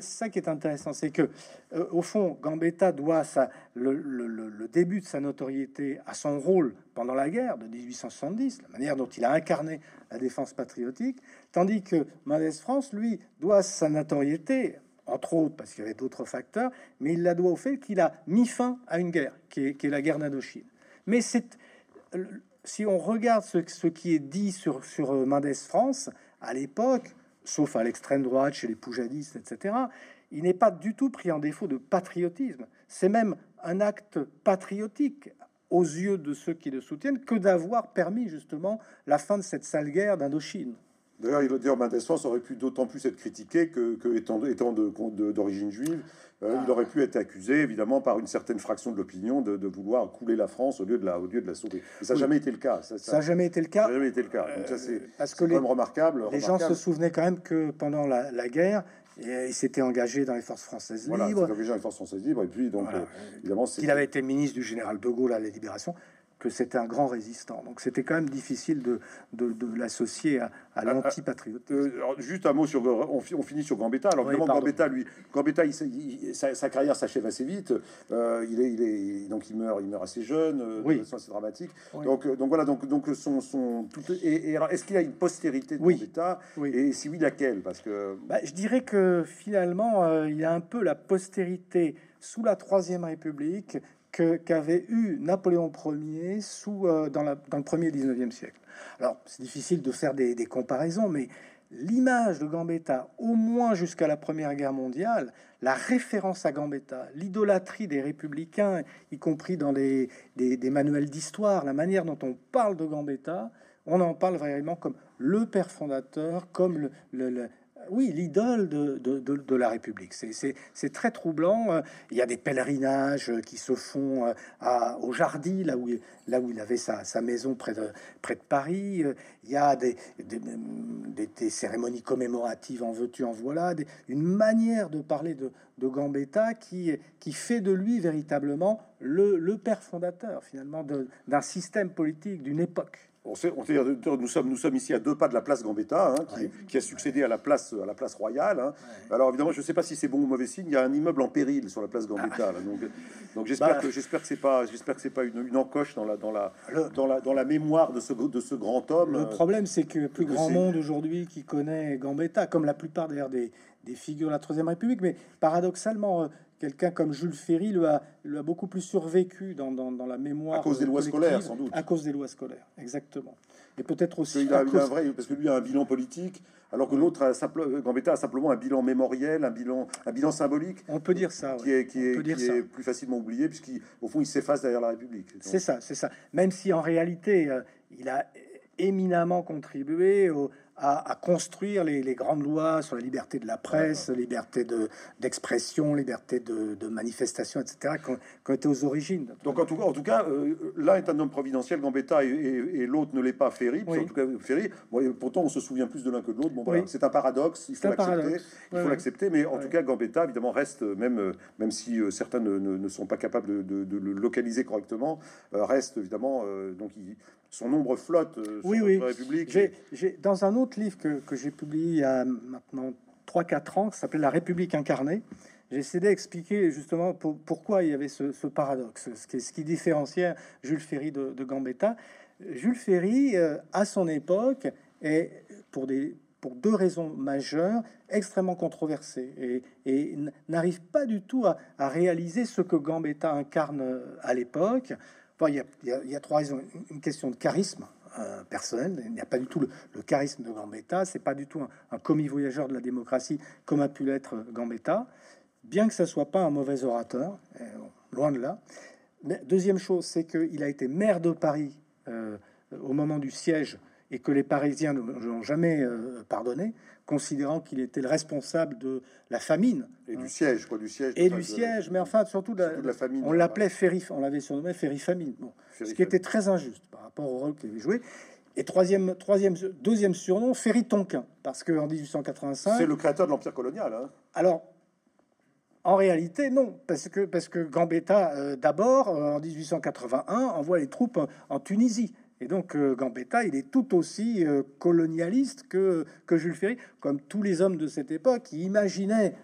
ça qui est intéressant, c'est que euh, au fond, Gambetta doit le, début de sa notoriété à son rôle pendant la guerre de 1870, la manière dont il a incarné la défense patriotique, tandis que Mendès France, lui, doit sa notoriété, entre autres parce qu'il y avait d'autres facteurs, mais il la doit au fait qu'il a mis fin à une guerre, qui est, la guerre d'Indochine. Mais c'est si on regarde ce, qui est dit sur, sur Mendès France à l'époque, sauf à l'extrême droite, chez les poujadistes, etc., il n'est pas du tout pris en défaut de patriotisme. C'est même un acte patriotique aux yeux de ceux qui le soutiennent que d'avoir permis justement la fin de cette sale guerre d'Indochine. D'ailleurs, il France aurait pu d'autant plus être critiqué que, que étant, étant d'origine juive, euh, il aurait pu être accusé, évidemment, par une certaine fraction de l'opinion de, vouloir couler la France au lieu de la, au lieu de la sauver. ça n'a jamais été le cas. Ça n'a jamais été le cas. jamais été le cas. Donc ça, c'est euh, parce que les, remarquable. Les gens se souvenaient quand même que pendant la, guerre, il s'était engagé dans les forces françaises voilà, libres. engagé dans les forces françaises libres. Et puis, donc, euh, évidemment, il avait été ministre du général de Gaulle à la Libération que c'était un grand résistant. Donc c'était quand même difficile de, de, l'associer à, à ah, ah, l'antipatriotisme. Euh, juste un mot sur... On, on finit sur Gambetta. Alors évidemment, Gambetta, lui, Gambetta, il, sa, carrière s'achève assez vite. Euh, il, est, il est, donc il meurt, il meurt assez jeune, euh, oui. de façon assez dramatique. Donc, donc voilà, donc, donc son... son tout, et, est-ce qu'il a une postérité de Gambetta? Oui. Et si oui, laquelle? Parce que... Bah, je dirais que finalement, il a un peu la postérité sous la Troisième République qu'avait eu Napoléon Ier sous, euh, dans, le premier 19e siècle. Alors, c'est difficile de faire des, comparaisons, mais l'image de Gambetta, au moins jusqu'à la Première Guerre mondiale, la référence à Gambetta, l'idolâtrie des républicains, y compris dans des, des manuels d'histoire, la manière dont on parle de Gambetta, on en parle vraiment comme le père fondateur, comme le, oui, l'idole de, de, la République. C'est très troublant. Il y a des pèlerinages qui se font euh, à, au Jardy, là où, là où il avait sa, maison près de, près de Paris. Il y a des, des, cérémonies commémoratives en veux-tu, en voilà. une manière de parler de, Gambetta qui, qui fait de lui véritablement le, le père fondateur, finalement, d'un système politique, d'une époque. On sait, nous, sommes, nous sommes ici à deux pas de la place Gambetta, hein, qui, a succédé à la place, à la place royale. Hein. Alors évidemment, je ne sais pas si c'est bon ou mauvais signe. Il y a un immeuble en péril sur la place Gambetta. donc, donc j'espère bah. que j'espère que c'est pas, j'espère que c'est pas une, encoche dans la, dans la, dans la, dans la mémoire de ce, de ce grand homme. Le problème, c'est que plus grand monde aujourd'hui qui connaît Gambetta, comme la plupart d'ailleurs des, des figures de la Troisième République, mais paradoxalement, euh, quelqu'un comme Jules Ferry le a, a beaucoup plus survécu dans, dans, dans, la mémoire. À cause des lois scolaires, sans doute. À cause des lois scolaires, exactement. Et peut-être aussi. Il a, un vrai, parce que lui a un bilan politique, alors que l'autre, Gambetta, a simplement un bilan mémoriel, un bilan, un bilan symbolique. On peut dire ça. Qui est, qui est, qui est plus facilement oublié, puisqu'au fond, il s'efface derrière la République. C'est ça, c'est ça. Même si en réalité, euh, il a éminemment contribué au, à, construire les, grandes lois sur la liberté de la presse, liberté d'expression, liberté de, manifestation, etc., qui ont, été aux origines. Donc en tout cas, en tout cas euh, l'un est un homme providentiel, Gambetta, et, l'autre ne l'est pas, Ferry. En tout cas, Ferry, pourtant on se souvient plus de l'un que de l'autre. Bon, voilà, c'est un paradoxe, il faut l'accepter. Il faut l'accepter, mais en tout cas, Gambetta, évidemment, reste, même, euh, même si euh, certains ne, ne, sont pas capables de, le localiser correctement, reste évidemment, donc il, son nombre flotte sur oui, oui. République. Dans un autre livre que, que j'ai publié il y a maintenant 3-4 ans, qui s'appelait La République incarnée, j'ai essayé d'expliquer justement pourquoi il y avait ce, paradoxe, ce qui, ce qui, différenciait Jules Ferry de, Gambetta. Jules Ferry, euh, à son époque, est pour, des, pour deux raisons majeures, extrêmement controversé et, et n'arrive pas du tout à, à, réaliser ce que Gambetta incarne euh, à l'époque il, y a, trois raisons. Une question de charisme euh, personnel. Il n'y a pas du tout le, charisme de Gambetta. C'est pas du tout un, commis voyageur de la démocratie comme a pu l'être Gambetta. Bien que ça soit pas un mauvais orateur, euh, loin de là. Mais deuxième chose, c'est qu'il a été maire de Paris euh, au moment du siège et que les Parisiens n'ont jamais pardonné considérant qu'il était le responsable de la famine et du siège, quoi, du siège et du siège, mais enfin surtout de la, famine. On l'appelait Ferry, on l'avait surnommé Ferry famine, bon, ce qui était très injuste par rapport au rôle qu'il avait joué. Et troisième, troisième, deuxième surnom, Ferry Tonquin, parce que en 1885, c'est le créateur de l'empire colonial. Hein. Alors, en réalité, non, parce que parce que Gambetta, euh, d'abord, euh, en 1881, envoie les troupes en Tunisie. Et donc euh, Gambetta, il est tout aussi euh, colonialiste que, que Jules Ferry, comme tous les hommes de cette époque qui imaginaient,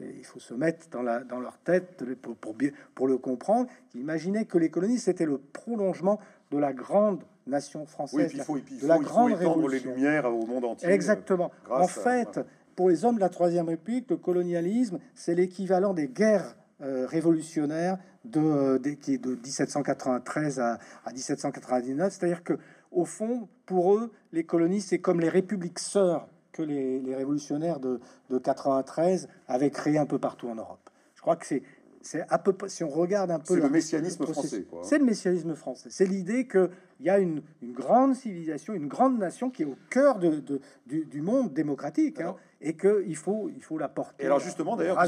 il faut se mettre dans, la, dans leur tête pour, pour, pour le comprendre, qui imaginaient que les colonies, c'était le prolongement de la grande nation française, il faut, de la grande révolution. les lumières au monde entier. Exactement. en fait, pour les hommes de la Troisième République, le colonialisme, c'est l'équivalent des guerres euh, révolutionnaire de, de, qui est de 1793 à, à 1799. C'est-à-dire que, au fond, pour eux, les colonies, c'est comme les républiques sœurs que les, les révolutionnaires de, de 93 avaient créé un peu partout en Europe. Je crois que c'est c'est à peu si on regarde un peu le messianisme français c'est le messianisme français c'est l'idée que il y a une, une, grande civilisation une grande nation qui est au cœur de, de du, du, monde démocratique hein, et que il faut il faut la porter et alors justement d'ailleurs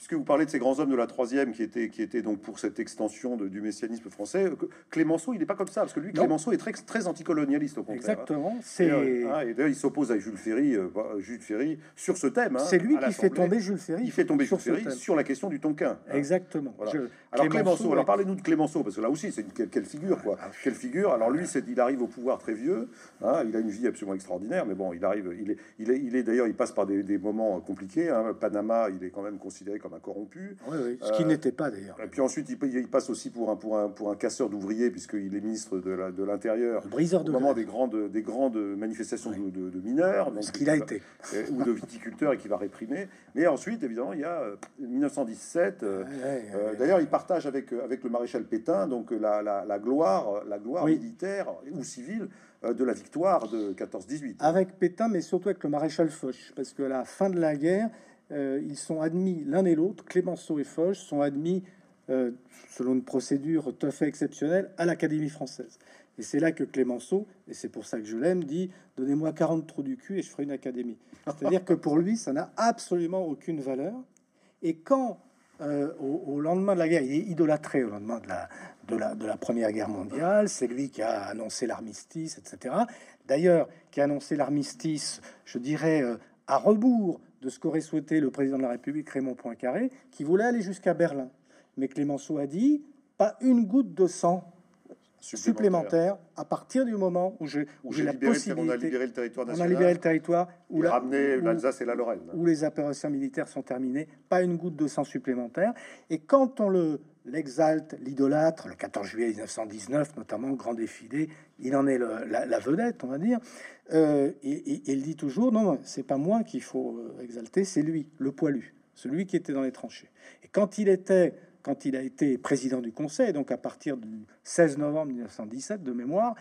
puisque vous parlez de ces grands hommes de la troisième qui étaient, qui étaient donc pour cette extension de, du messianisme français, Clémenceau, il n'est pas comme ça, parce que lui, Clémenceau est très, très anticolonialiste au contraire. Exactement. C'est et, hein, d'ailleurs, il s'oppose à Jules Ferry, euh, bah, Jules Ferry sur ce thème. Hein, c'est lui qui fait tomber Jules Ferry. Il fait tomber Jules Ferry sur la question du Tonkin. Hein. Exactement. alors Clémenceau, alors parlez-nous de Clémenceau, parce que là aussi, c'est une quelle, figure, quoi. Ah, quelle figure. Alors lui, c'est il arrive au pouvoir très vieux. il a une vie absolument extraordinaire, mais bon, il arrive, il est, il est, il est d'ailleurs, il passe passe par des, moments compliqués. Hein. Panama, il est quand même considéré comme un corrompu. ce qui n'était pas d'ailleurs. Et puis ensuite, il, il, passe aussi pour un, pour un, pour un casseur d'ouvriers, puisqu'il est ministre de l'Intérieur. briseur de Au moment des grandes, des grandes manifestations de, mineurs. Donc, ce qu'il a été. Ou de viticulteurs et qui va réprimer. Mais ensuite, évidemment, il y a 1917. D'ailleurs, il partage avec, avec le maréchal Pétain donc la, la, gloire, la gloire militaire ou civile euh, de la victoire de 14-18. Avec Pétain, mais surtout avec le maréchal Foch, parce que à la fin de la guerre, euh, ils sont admis l'un et l'autre, Clémenceau et Foch, sont admis euh, selon une procédure tout à fait exceptionnelle à l'Académie française. Et c'est là que Clémenceau, et c'est pour ça que je l'aime, dit Donnez-moi 40 trous du cul et je ferai une académie. C'est-à-dire que pour lui, ça n'a absolument aucune valeur. Et quand, au, lendemain de la guerre, il est idolâtré au lendemain de la, de la, Première Guerre mondiale, c'est lui qui a annoncé l'armistice, etc. D'ailleurs, qui a annoncé l'armistice, je dirais, euh, à rebours de ce qu'aurait souhaité le président de la République, Raymond Poincaré, qui voulait aller jusqu'à Berlin. Mais Clémenceau a dit, pas une goutte de sang supplémentaire, à partir du moment où j'ai la possibilité. On a libéré le territoire national. On a libéré le territoire. Où la, ramené l'Alsace et la Lorraine. Où les opérations militaires sont terminées. Pas une goutte de sang supplémentaire. Et quand on le l'exalte, l'idolâtre, le 14 juillet 1919, notamment, grand défilé, il en est la, vedette, on va dire. Euh, et, il dit toujours, non, c'est pas moi qu'il faut euh, exalter, c'est lui, le poilu, celui qui était dans les tranchées. Et quand il était, quand il a été président du Conseil, donc à partir du 16 novembre 1917 de mémoire,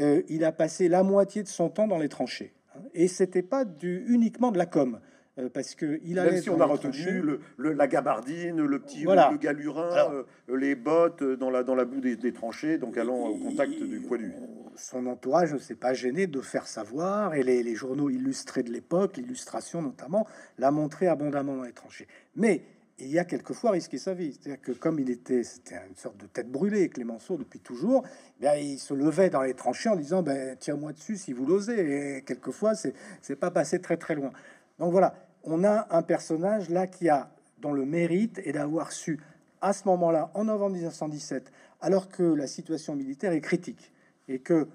euh, il a passé la moitié de son temps dans les tranchées. Et c'était pas du, uniquement de la com. Euh, parce que il Même si on a retenu le, la gabardine, le petit le, galurin, euh, les bottes dans la dans la boue des, tranchées, donc allant au contact du poilu. Son entourage ne s'est pas gêné de faire savoir, et les, journaux illustrés de l'époque, l'illustration notamment, l'a montré abondamment dans les tranchées. Mais il y a quelquefois risqué sa vie. C'est-à-dire que comme il était, c'était une sorte de tête brûlée, Clémenceau, depuis toujours, eh bien, il se levait dans les tranchées en disant ben, Tiens-moi dessus si vous l'osez. Et quelquefois, c'est, c'est pas passé très très loin. Donc voilà, on a un personnage là qui a, dont le mérite est d'avoir su, à ce moment-là, en novembre 1917, alors que la situation militaire est critique et que euh,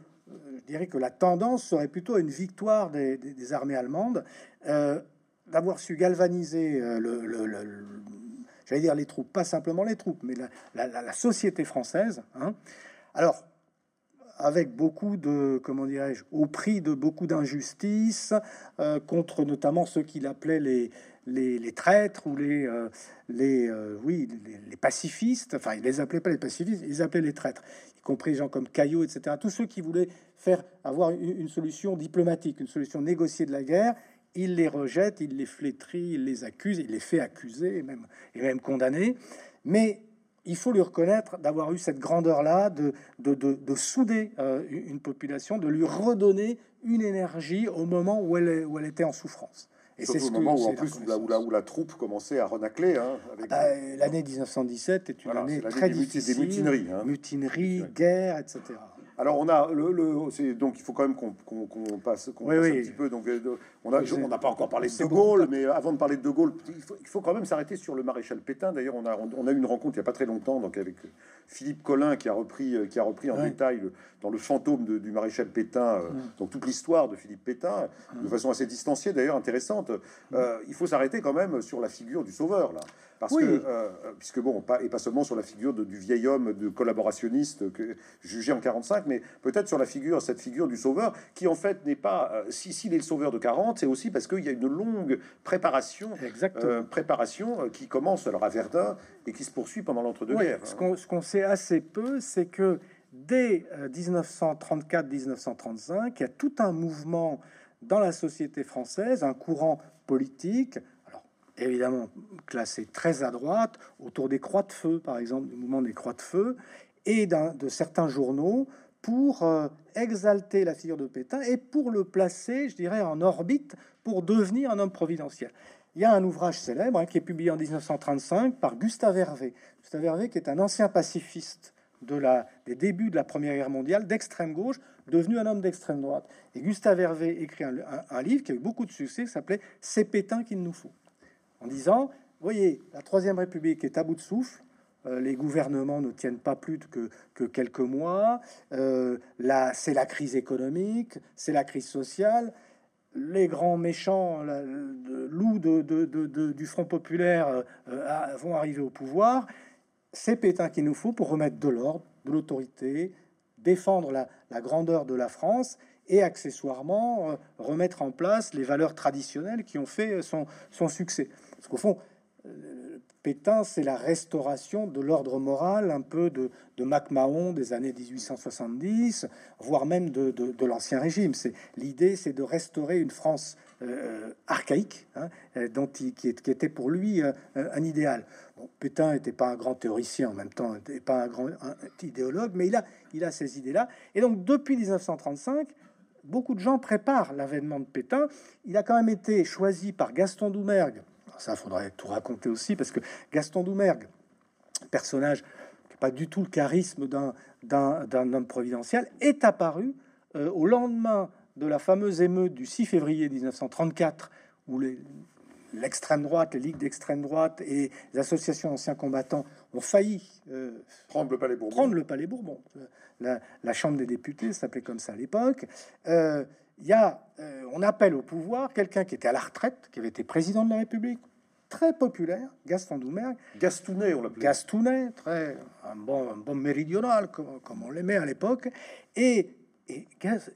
je dirais que la tendance serait plutôt une victoire des, armées allemandes, euh, d'avoir su galvaniser euh, le, j'allais dire les troupes, pas simplement les troupes, mais la, société française. Hein. Alors, avec beaucoup de, comment dirais-je, au prix de beaucoup d'injustices euh, contre notamment ceux qu'il appelait les, traîtres ou les, euh, les oui, les, pacifistes. Enfin, il les appelait pas les pacifistes, ils appelaient les traîtres, y compris gens comme Caillot, etc. Tous ceux qui voulaient faire avoir une, solution diplomatique, une solution négociée de la guerre, il les rejette, il les flétrit, il les accuse, il les fait accuser et même, et même condamner. Mais il faut lui reconnaître d'avoir eu cette grandeur-là, de, de, souder euh, une population, de lui redonner une énergie au moment où elle, où elle était en souffrance. Et c'est ce moment où, en plus, où la, où la, troupe commençait à renacler. Hein, bah, l'année 1917 est une année très difficile. Des mutineries. Hein. Mutineries, guerre, etc. Alors on a le, le donc il faut quand même qu'on passe, qu'on passe un petit peu. Donc euh, on a on n'a pas encore parlé de De Gaulle, mais avant de parler de De Gaulle, il faut, il faut quand même s'arrêter sur le maréchal Pétain. D'ailleurs on a on a eu une rencontre il y a pas très longtemps donc avec Philippe Collin qui a repris qui a repris en détail dans le fantôme du maréchal Pétain donc toute l'histoire de Philippe Pétain de façon assez distanciée d'ailleurs intéressante. Euh, il faut s'arrêter quand même sur la figure du sauveur là. Parce que, euh, euh, puisque bon, pas, et pas seulement sur la figure du vieil homme de collaborationniste que, jugé en 45, mais peut-être sur la figure, cette figure du sauveur, qui en fait n'est pas, euh, si s'il est le sauveur de 40, c'est aussi parce qu'il y a une longue préparation, préparation qui commence alors à Verdun et qui se poursuit pendant l'entre-deux-guerres. Hein. Ce qu'on sait assez peu, c'est que dès 1934-1935, il y a tout un mouvement dans la société française, un courant politique, évidemment classé très à droite, autour des croix de feu, par exemple, du mouvement des croix de feu, et de certains journaux pour euh, exalter la figure de Pétain et pour le placer, je dirais, en orbite pour devenir un homme providentiel. Il y a un ouvrage célèbre hein, qui est publié en 1935 par Gustave Hervé. Gustave Hervé, qui est un ancien pacifiste de la, des débuts de la Première Guerre mondiale, d'extrême gauche, devenu un homme d'extrême droite. Et Gustave Hervé écrit un, un livre qui a eu beaucoup de succès, qui s'appelait C'est Pétain qu'il nous faut en disant, voyez, la Troisième République est à bout de souffle, euh, les gouvernements ne tiennent pas plus que, que quelques mois, euh, là, c'est la crise économique, c'est la crise sociale, les grands méchants, loup de, du Front populaire vont arriver au pouvoir. C'est Pétain qu'il nous faut pour remettre de l'ordre, de l'autorité, défendre la, grandeur de la France et accessoirement remettre en place les valeurs traditionnelles qui ont fait son, son succès. Parce qu'au fond, Pétain, c'est la restauration de l'ordre moral un peu de, de MacMahon des années 1870, voire même de, l'Ancien Régime. C'est L'idée, c'est de restaurer une France euh, archaïque, hein, euh, dont il, qui, était pour lui euh, un idéal. Pétain n'était pas un grand théoricien, en même temps, n'était pas un grand idéologue, mais il a, il a ces idées-là. Et donc, depuis 1935, beaucoup de gens préparent l'avènement de Pétain. Il a quand même été choisi par Gaston Doumergue, ça, faudrait tout raconter aussi, parce que Gaston Doumergue, personnage qui pas du tout le charisme d'un homme providentiel, est apparu euh, au lendemain de la fameuse émeute du 6 février 1934, où l'extrême droite, les ligues d'extrême droite et les associations d'anciens combattants ont failli euh, prendre le Palais Bourbon. Prendre le Palais Bourbon. La, Chambre des députés s'appelait comme ça à l'époque. Euh, il y a, euh, on appelle au pouvoir quelqu'un qui était à la retraite, qui avait été président de la République, très populaire, Gaston Doumergue. Gastounet, on l'appelait. Gastounet, très, un bon, bon méridional, comme, on l'aimait à l'époque. Et,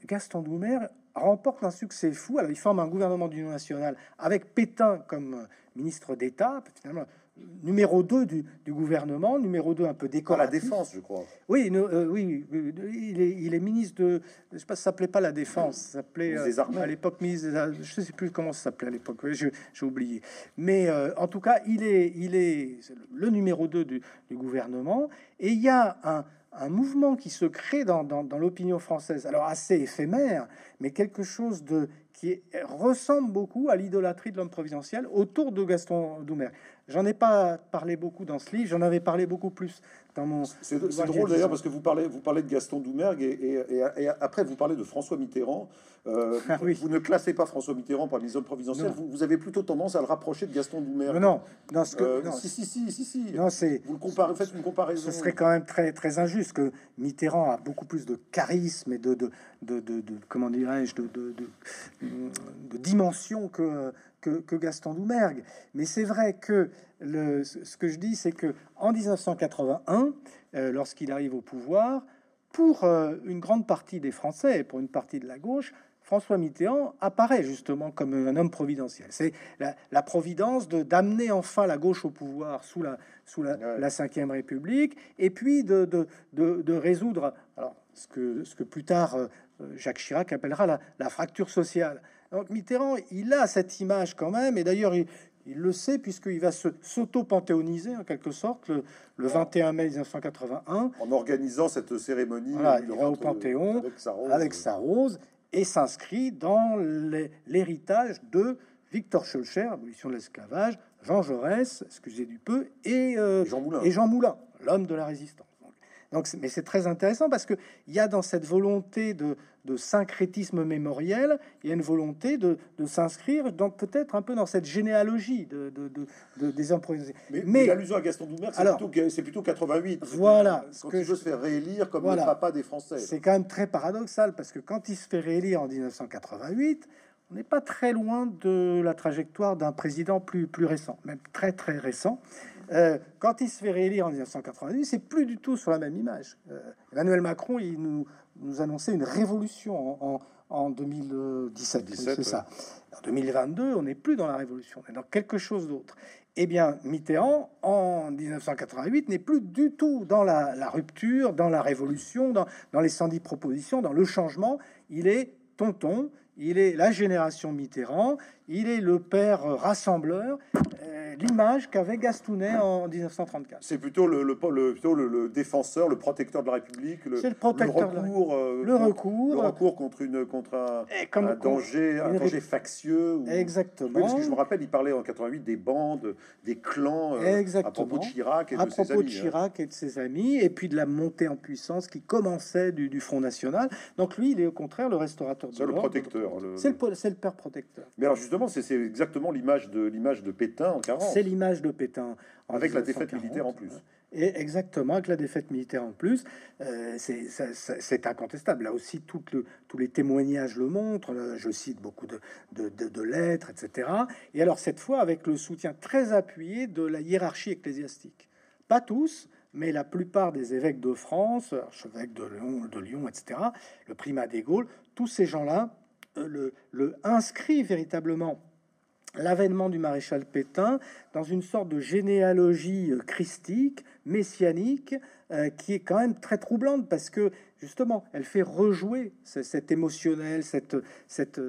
Gaston Doumergue remporte un succès fou. Alors, il forme un gouvernement d'union nationale avec Pétain comme ministre d'État. Finalement, numéro 2 du, gouvernement, numéro 2 un peu décoratif. la défense, je crois. Oui, euh, oui, il est, il est, ministre de, je sais pas, ça s'appelait pas la défense, ça s'appelait euh, à l'époque ministre, je sais plus comment ça s'appelait à l'époque, j'ai oublié. Mais euh, en tout cas, il est, il est le numéro 2 du, gouvernement, et il y a un, un mouvement qui se crée dans, dans, dans l'opinion française, alors assez éphémère, mais quelque chose de qui ressemble beaucoup à l'idolâtrie de l'homme providentiel autour de Gaston Doumer. J'en ai pas parlé beaucoup dans ce livre, j'en avais parlé beaucoup plus dans mon. C'est drôle d'ailleurs parce que vous parlez, vous parlez de Gaston Doumergue et, et, après vous parlez de François Mitterrand. Euh, ah oui. Vous ne classez pas François Mitterrand parmi les hommes providentiels, vous, vous, avez plutôt tendance à le rapprocher de Gaston Doumergue. Non, non, ce que, euh, si, si, si, si, si. Non, c'est. Vous le comparez, faites une comparaison. Ce serait quand même très, très injuste que Mitterrand a beaucoup plus de charisme et de, de, de, de, de comment dirais-je, de, de, de, dimension que que, Gaston Doumergue. Mais c'est vrai que le, ce que je dis, c'est que en 1981, euh, lorsqu'il arrive au pouvoir, pour euh, une grande partie des Français et pour une partie de la gauche, François Mitterrand apparaît justement comme un homme providentiel. C'est la, providence de d'amener enfin la gauche au pouvoir sous la sous la, Ve République et puis de, de, de, résoudre alors ce que ce que plus tard euh, Jacques Chirac appellera la, la fracture sociale. Donc Mitterrand, il a cette image quand même, et d'ailleurs il, le sait puisqu'il va se s'auto-panthéoniser en quelque sorte le, 21 mai 1981. En organisant cette cérémonie, il va au Panthéon avec sa rose, et s'inscrit dans l'héritage de Victor Schœlcher, abolition de l'esclavage, Jean Jaurès, excusez du peu, et, euh, et Jean Moulin, l'homme de la résistance. Donc, mais c'est très intéressant parce que il y a dans cette volonté de, de syncrétisme mémoriel, il y a une volonté de, de s'inscrire dans peut-être un peu dans cette généalogie de, de, des improvisés. Mais, mais l'allusion à Gaston Doumer, c'est plutôt, plutôt 88. Voilà. ce que je veux se faire réélire comme le papa des Français. C'est quand même très paradoxal parce que quand il se fait réélire en 1988, on n'est pas très loin de la trajectoire d'un président plus, plus récent, même très très récent. Euh, quand il se fait réélire en 1988, c'est plus du tout sur la même image. Euh, Emmanuel Macron, il nous, nous annonçait une révolution en, en, 2017, c'est ça. En 2022, on n'est plus dans la révolution, on est dans quelque chose d'autre. Eh bien, Mitterrand, en 1988, n'est plus du tout dans la, la, rupture, dans la révolution, dans, dans les 110 propositions, dans le changement. Il est tonton, il est la génération Mitterrand, il est le père rassembleur, l'image qu'avait Gastounet en 1934. C'est plutôt le, le, plutôt le, défenseur, le protecteur de la République, le, le recours, euh, le recours, le recours contre une contre un, danger, un danger factieux. Exactement. parce que je me rappelle, il parlait en 88 des bandes, des clans euh, à propos de Chirac et à de propos ses amis. de hein. Chirac et de ses amis, et puis de la montée en puissance qui commençait du, Front National. Donc lui, il est au contraire le restaurateur. C'est le protecteur. C'est le, père protecteur. Mais alors justement, c'est exactement l'image de l'image de Pétain en 40. C'est l'image de Pétain. Avec la défaite militaire en plus. Et exactement, avec la défaite militaire en plus, euh, c'est incontestable. Là aussi, tout le, tous les témoignages le montrent. Je cite beaucoup de, de, lettres, etc. Et alors, cette fois, avec le soutien très appuyé de la hiérarchie ecclésiastique. Pas tous, mais la plupart des évêques de France, archevêques de Lyon, de Lyon etc., le primat des Gaules, tous ces gens-là euh, le, le inscrivent véritablement l'avènement du maréchal Pétain dans une sorte de généalogie euh, christique, messianique, euh, qui est quand même très troublante parce que justement, elle fait rejouer cet émotionnel, cette, cette,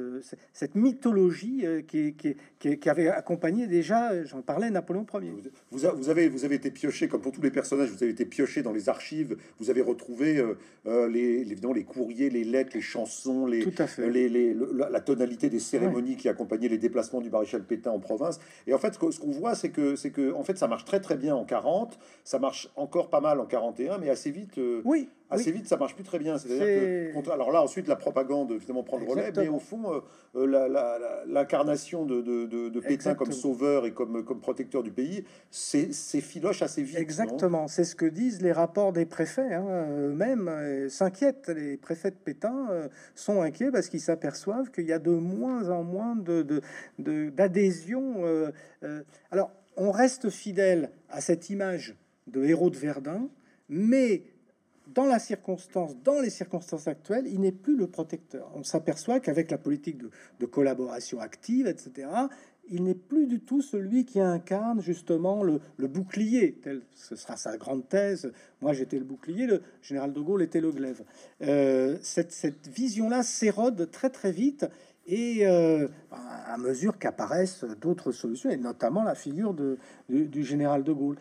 cette mythologie euh, qui, qui, qui, avait accompagné déjà, j'en parlais, Napoléon Ier. Vous, vous, avez, vous avez été pioché, comme pour tous les personnages, vous avez été pioché dans les archives, vous avez retrouvé euh, euh, les, évidemment, les courriers, les lettres, les chansons, les, Tout à fait. les, la, tonalité des cérémonies qui accompagnaient les déplacements du maréchal Pétain en province. Et en fait, ce qu'on voit, c'est que, c'est que en fait, ça marche très très bien en 40, ça marche encore pas mal en 41, mais assez vite. oui assez vite, ça marche plus très bien. C'est-à-dire que, alors là, ensuite, la propagande finalement prend le relais, mais au fond, euh, euh, l'incarnation de, de, de, Pétain comme sauveur et comme, comme protecteur du pays, c'est filoche assez vite. Exactement, c'est ce que disent les rapports des préfets hein, eux-mêmes. Euh, s'inquiètent, les préfets de Pétain sont inquiets parce qu'ils s'aperçoivent qu'il y a de moins en moins d'adhésion. alors, on reste fidèle à cette image de héros de Verdun, mais dans la circonstance, dans les circonstances actuelles, il n'est plus le protecteur. On s'aperçoit qu'avec la politique de, collaboration active, etc., il n'est plus du tout celui qui incarne justement le, bouclier. Tel, ce sera sa grande thèse. Moi, j'étais le bouclier, le général de Gaulle était le glaive. Euh, cette, vision-là s'érode très très vite et euh, à mesure qu'apparaissent d'autres solutions, et notamment la figure de, du, général de Gaulle.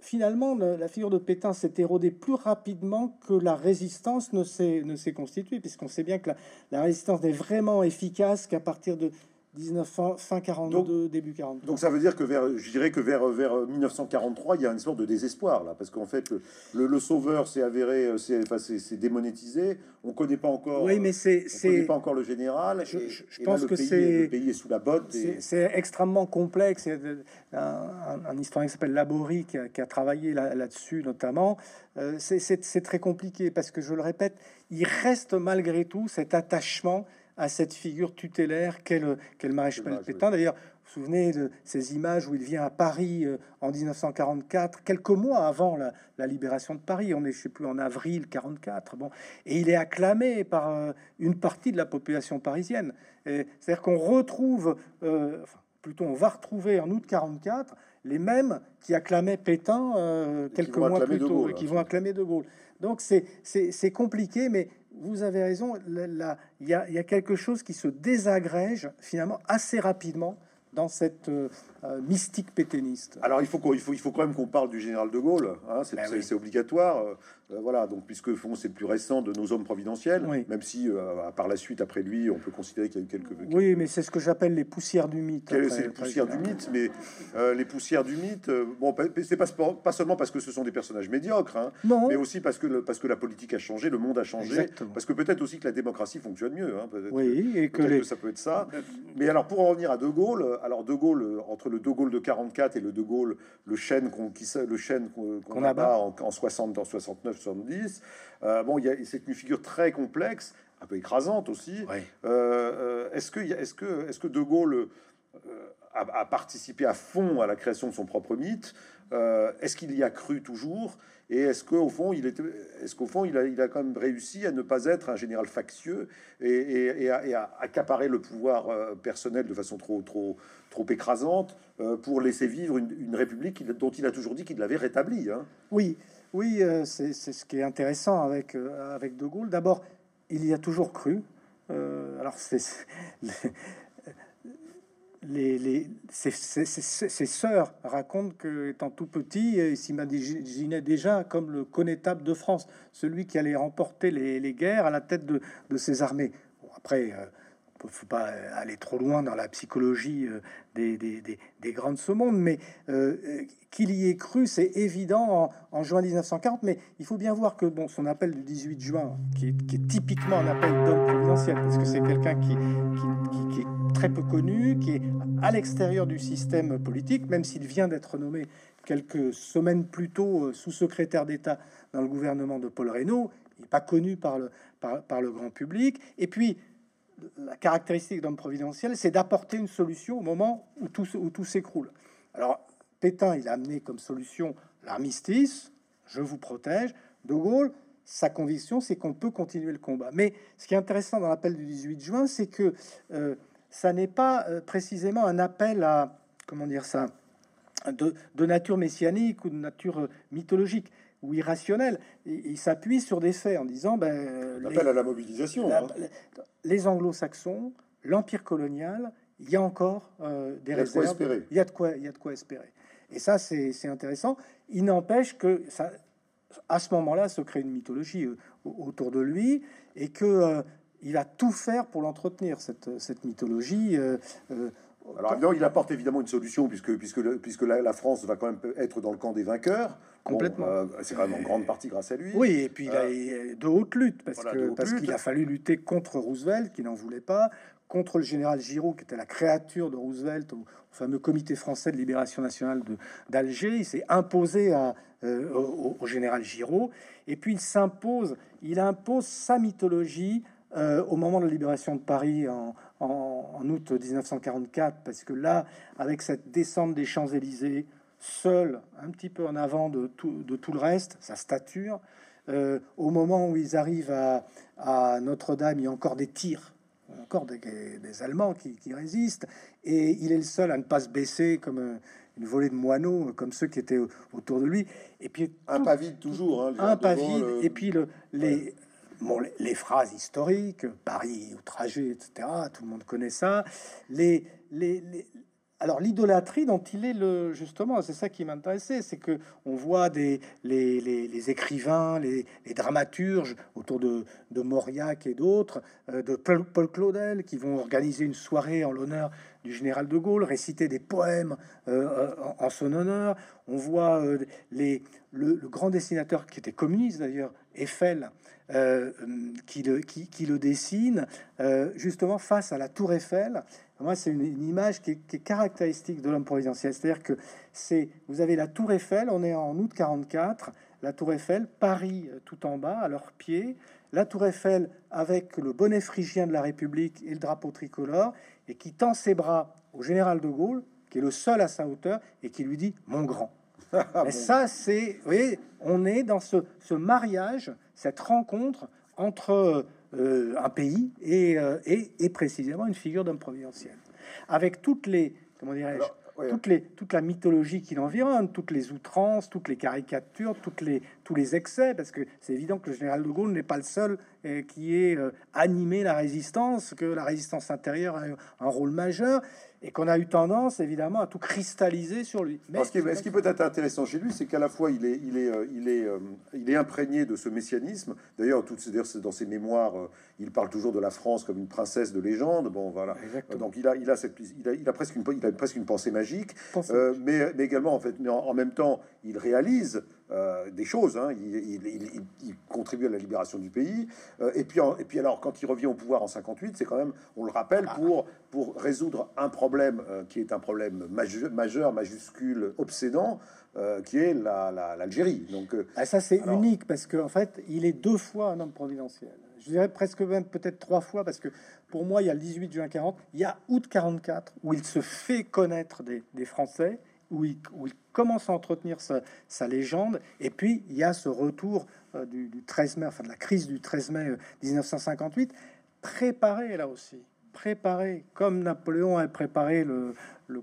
Finalement, la figure de Pétain s'est érodée plus rapidement que la résistance ne s'est constituée, puisqu'on sait bien que la, la résistance n'est vraiment efficace qu'à partir de 19, fin 42, début 43. Donc ça veut dire que vers, je dirais que vers, vers 1943, il y a une sorte de désespoir là, parce qu'en fait, le, le, sauveur s'est avéré, euh, c'est enfin, démonétisé. On connaît pas encore. Oui, mais c'est, c'est pas encore le général. Je, pense que c'est le pays est sous la botte. C'est extrêmement complexe. Il y a un, historien qui s'appelle Laborie qui a, travaillé là-dessus notamment. Euh, c'est très compliqué parce que je le répète, il reste malgré tout cet attachement à cette figure tutélaire qu'est le, maréchal Pétain. D'ailleurs, vous vous souvenez de ces images où il vient à Paris euh, en 1944, quelques mois avant la, libération de Paris. On est, je sais plus, en avril 44. Bon, et il est acclamé par euh, une partie de la population parisienne. C'est-à-dire qu'on retrouve, euh, plutôt, on va retrouver en août 44 les mêmes qui acclamaient Pétain quelques mois plus tôt et qui vont acclamer De Gaulle. Donc c'est compliqué, mais vous avez raison, il y, a quelque chose qui se désagrège finalement assez rapidement dans cette euh, euh, mystique pétainiste. Alors il faut, il faut, il faut quand même qu'on parle du général de Gaulle, hein, c'est ben obligatoire. Euh, voilà, donc puisque fond c'est le plus récent de nos hommes providentiels, même si par la suite, après lui, on peut considérer qu'il y a eu quelques... Oui, mais c'est ce que j'appelle les poussières du mythe. C'est les poussières du mythe, mais les poussières du mythe, bon, c'est pas, pas seulement parce que ce sont des personnages médiocres, hein, mais aussi parce que, le, parce que la politique a changé, le monde a changé, parce que peut-être aussi que la démocratie fonctionne mieux. Hein, oui, et que, que, ça peut être ça. Mais alors pour en revenir à De Gaulle, alors De Gaulle, euh, entre le De Gaulle de 44 et le De Gaulle, le chêne qu'on le chêne qu'on abat en, en 60, dans 69, 70, euh, bon, c'est une figure très complexe, un peu écrasante aussi. Euh, est-ce que, est-ce que, est-ce que De Gaulle a, participé à fond à la création de son propre mythe? Est-ce qu'il y a cru toujours? Et est-ce qu'au fond, il était, est-ce qu'au fond, il a, il a quand même réussi à ne pas être un général factieux et, à, accaparer le pouvoir euh, personnel de façon trop, trop, trop écrasante euh, pour laisser vivre une, république dont il a toujours dit qu'il l'avait rétablie hein? Oui, oui, euh, c'est, ce qui est intéressant avec, avec De Gaulle. D'abord, il y a toujours cru. alors, c'est, les, ses, sœurs racontent que, étant tout petit, il s'imaginait déjà comme le connétable de France, celui qui allait remporter les, guerres à la tête de, ses armées. après, euh, faut pas aller trop loin dans la psychologie euh, des, des, grands de ce monde, mais euh, qu'il y ait cru, c'est évident en, juin 1940. Mais il faut bien voir que bon, son appel du 18 juin, qui est, typiquement un appel d'homme providentiel, parce que c'est quelqu'un qui, qui, qui, est très peu connu, qui est à l'extérieur du système politique, même s'il vient d'être nommé quelques semaines plus tôt euh, sous-secrétaire d'État dans le gouvernement de Paul Reynaud. Il n'est pas connu par le, par, le grand public. Et puis, la caractéristique d'homme providentiel, c'est d'apporter une solution au moment où tout, où tout s'écroule. Alors, Pétain, il a amené comme solution l'armistice, je vous protège. De Gaulle, sa conviction, c'est qu'on peut continuer le combat. Mais ce qui est intéressant dans l'appel du 18 juin, c'est que euh, ça n'est pas euh, précisément un appel à, comment dire ça, de, nature messianique ou de nature euh, mythologique ou irrationnelle. Il, s'appuie sur des faits en disant, ben, les, à la mobilisation. Hein. Les anglo-saxons, l'empire colonial, il y a encore des réserves. Il y a de quoi, il y a de quoi espérer. Et ça, c'est intéressant. Il n'empêche que ça, à ce moment-là, se crée une mythologie euh, autour de lui et que euh, il va tout faire pour l'entretenir cette, cette mythologie. Euh, alors évidemment, il apporte évidemment une solution puisque puisque puisque la, France va quand même être dans le camp des vainqueurs. Complètement. c'est quand même en grande partie grâce à lui. Oui, et puis il a de haute lutte parce que parce qu'il a fallu lutter contre Roosevelt qui n'en voulait pas, contre le général Giraud, qui était la créature de Roosevelt au, fameux comité français de libération nationale d'Alger. Il s'est imposé à, euh, au, général Giraud. Et puis il s'impose, il impose sa mythologie euh, au moment de la libération de Paris en, août 1944, parce que là, avec cette descente des Champs-Élysées, seul, un petit peu en avant de tout, de tout le reste, sa stature, euh, au moment où ils arrivent à, à Notre-Dame, il y a encore des tirs encore des, Allemands qui, résistent, et il est le seul à ne pas se baisser comme euh, une volée de moineaux, comme ceux qui étaient autour de lui. Et puis un pas vide toujours, hein, un pas vide. Et puis le, les, les, phrases historiques, Paris outragé, etc. Tout le monde connaît ça. Les, les, alors l'idolâtrie dont il est le justement, c'est ça qui m'intéressait, c'est que on voit des les, écrivains, les, dramaturges autour de, de Mauriac et d'autres, euh, de Paul, Claudel, qui vont organiser une soirée en l'honneur du général de Gaulle, réciter des poèmes euh, en, son honneur. On voit euh, les le, grand dessinateur qui était communiste d'ailleurs, Eiffel, qui le qui, qui, le dessine justement face à la Tour Eiffel moi, c'est une, image qui est, caractéristique de l'homme providentiel. C'est-à-dire que c'est, vous avez la Tour Eiffel, on est en août 44, la Tour Eiffel, Paris euh, tout en bas, à leurs pieds, la Tour Eiffel avec le bonnet phrygien de la République et le drapeau tricolore, et qui tend ses bras au général de Gaulle, qui est le seul à sa hauteur, et qui lui dit mon grand. Et ça, c'est, vous voyez, on est dans ce, ce mariage, cette rencontre entre euh, un pays euh, et, et, précisément une figure d'homme providentiel. Avec toutes les, comment dirais-je, toutes les, toute la mythologie qui l'environne, toutes les outrances, toutes les caricatures, toutes les, tous les excès, parce que c'est évident que le général de Gaulle n'est pas le seul euh, qui ait animé la résistance, que la résistance intérieure a un rôle majeur et qu'on a eu tendance évidemment à tout cristalliser sur lui. Mais ce, qui, ce qui peut être intéressant chez lui, c'est qu'à la fois il est, il est, euh, il est, euh, il est imprégné de ce messianisme. D'ailleurs, dans ses mémoires, euh, il parle toujours de la France comme une princesse de légende. Bon, voilà. Donc il a, il a cette, il a, il a presque une, il a presque une pensée magique, mais, mais, également en fait, mais en même temps, il réalise euh, des choses. Hein. Il, contribue à la libération du pays. Euh, et, puis, et puis alors, quand il revient au pouvoir en 58, c'est quand même, on le rappelle, ah. pour, pour résoudre un problème euh, qui est un problème majeur, majeur majuscule, obsédant, qui est l'Algérie. Donc ah, ça, c'est unique parce qu'en en fait, il est deux fois un homme providentiel. Je dirais presque même peut-être trois fois parce que pour moi, il y a le 18 juin 40, il y a août 44 où il se fait connaître des, des Français où il, commence à entretenir sa, légende. Et puis, il y a ce retour euh, du, 13 mai, enfin de la crise du 13 mai 1958, euh, préparé là aussi. Préparé, comme Napoléon a préparé le,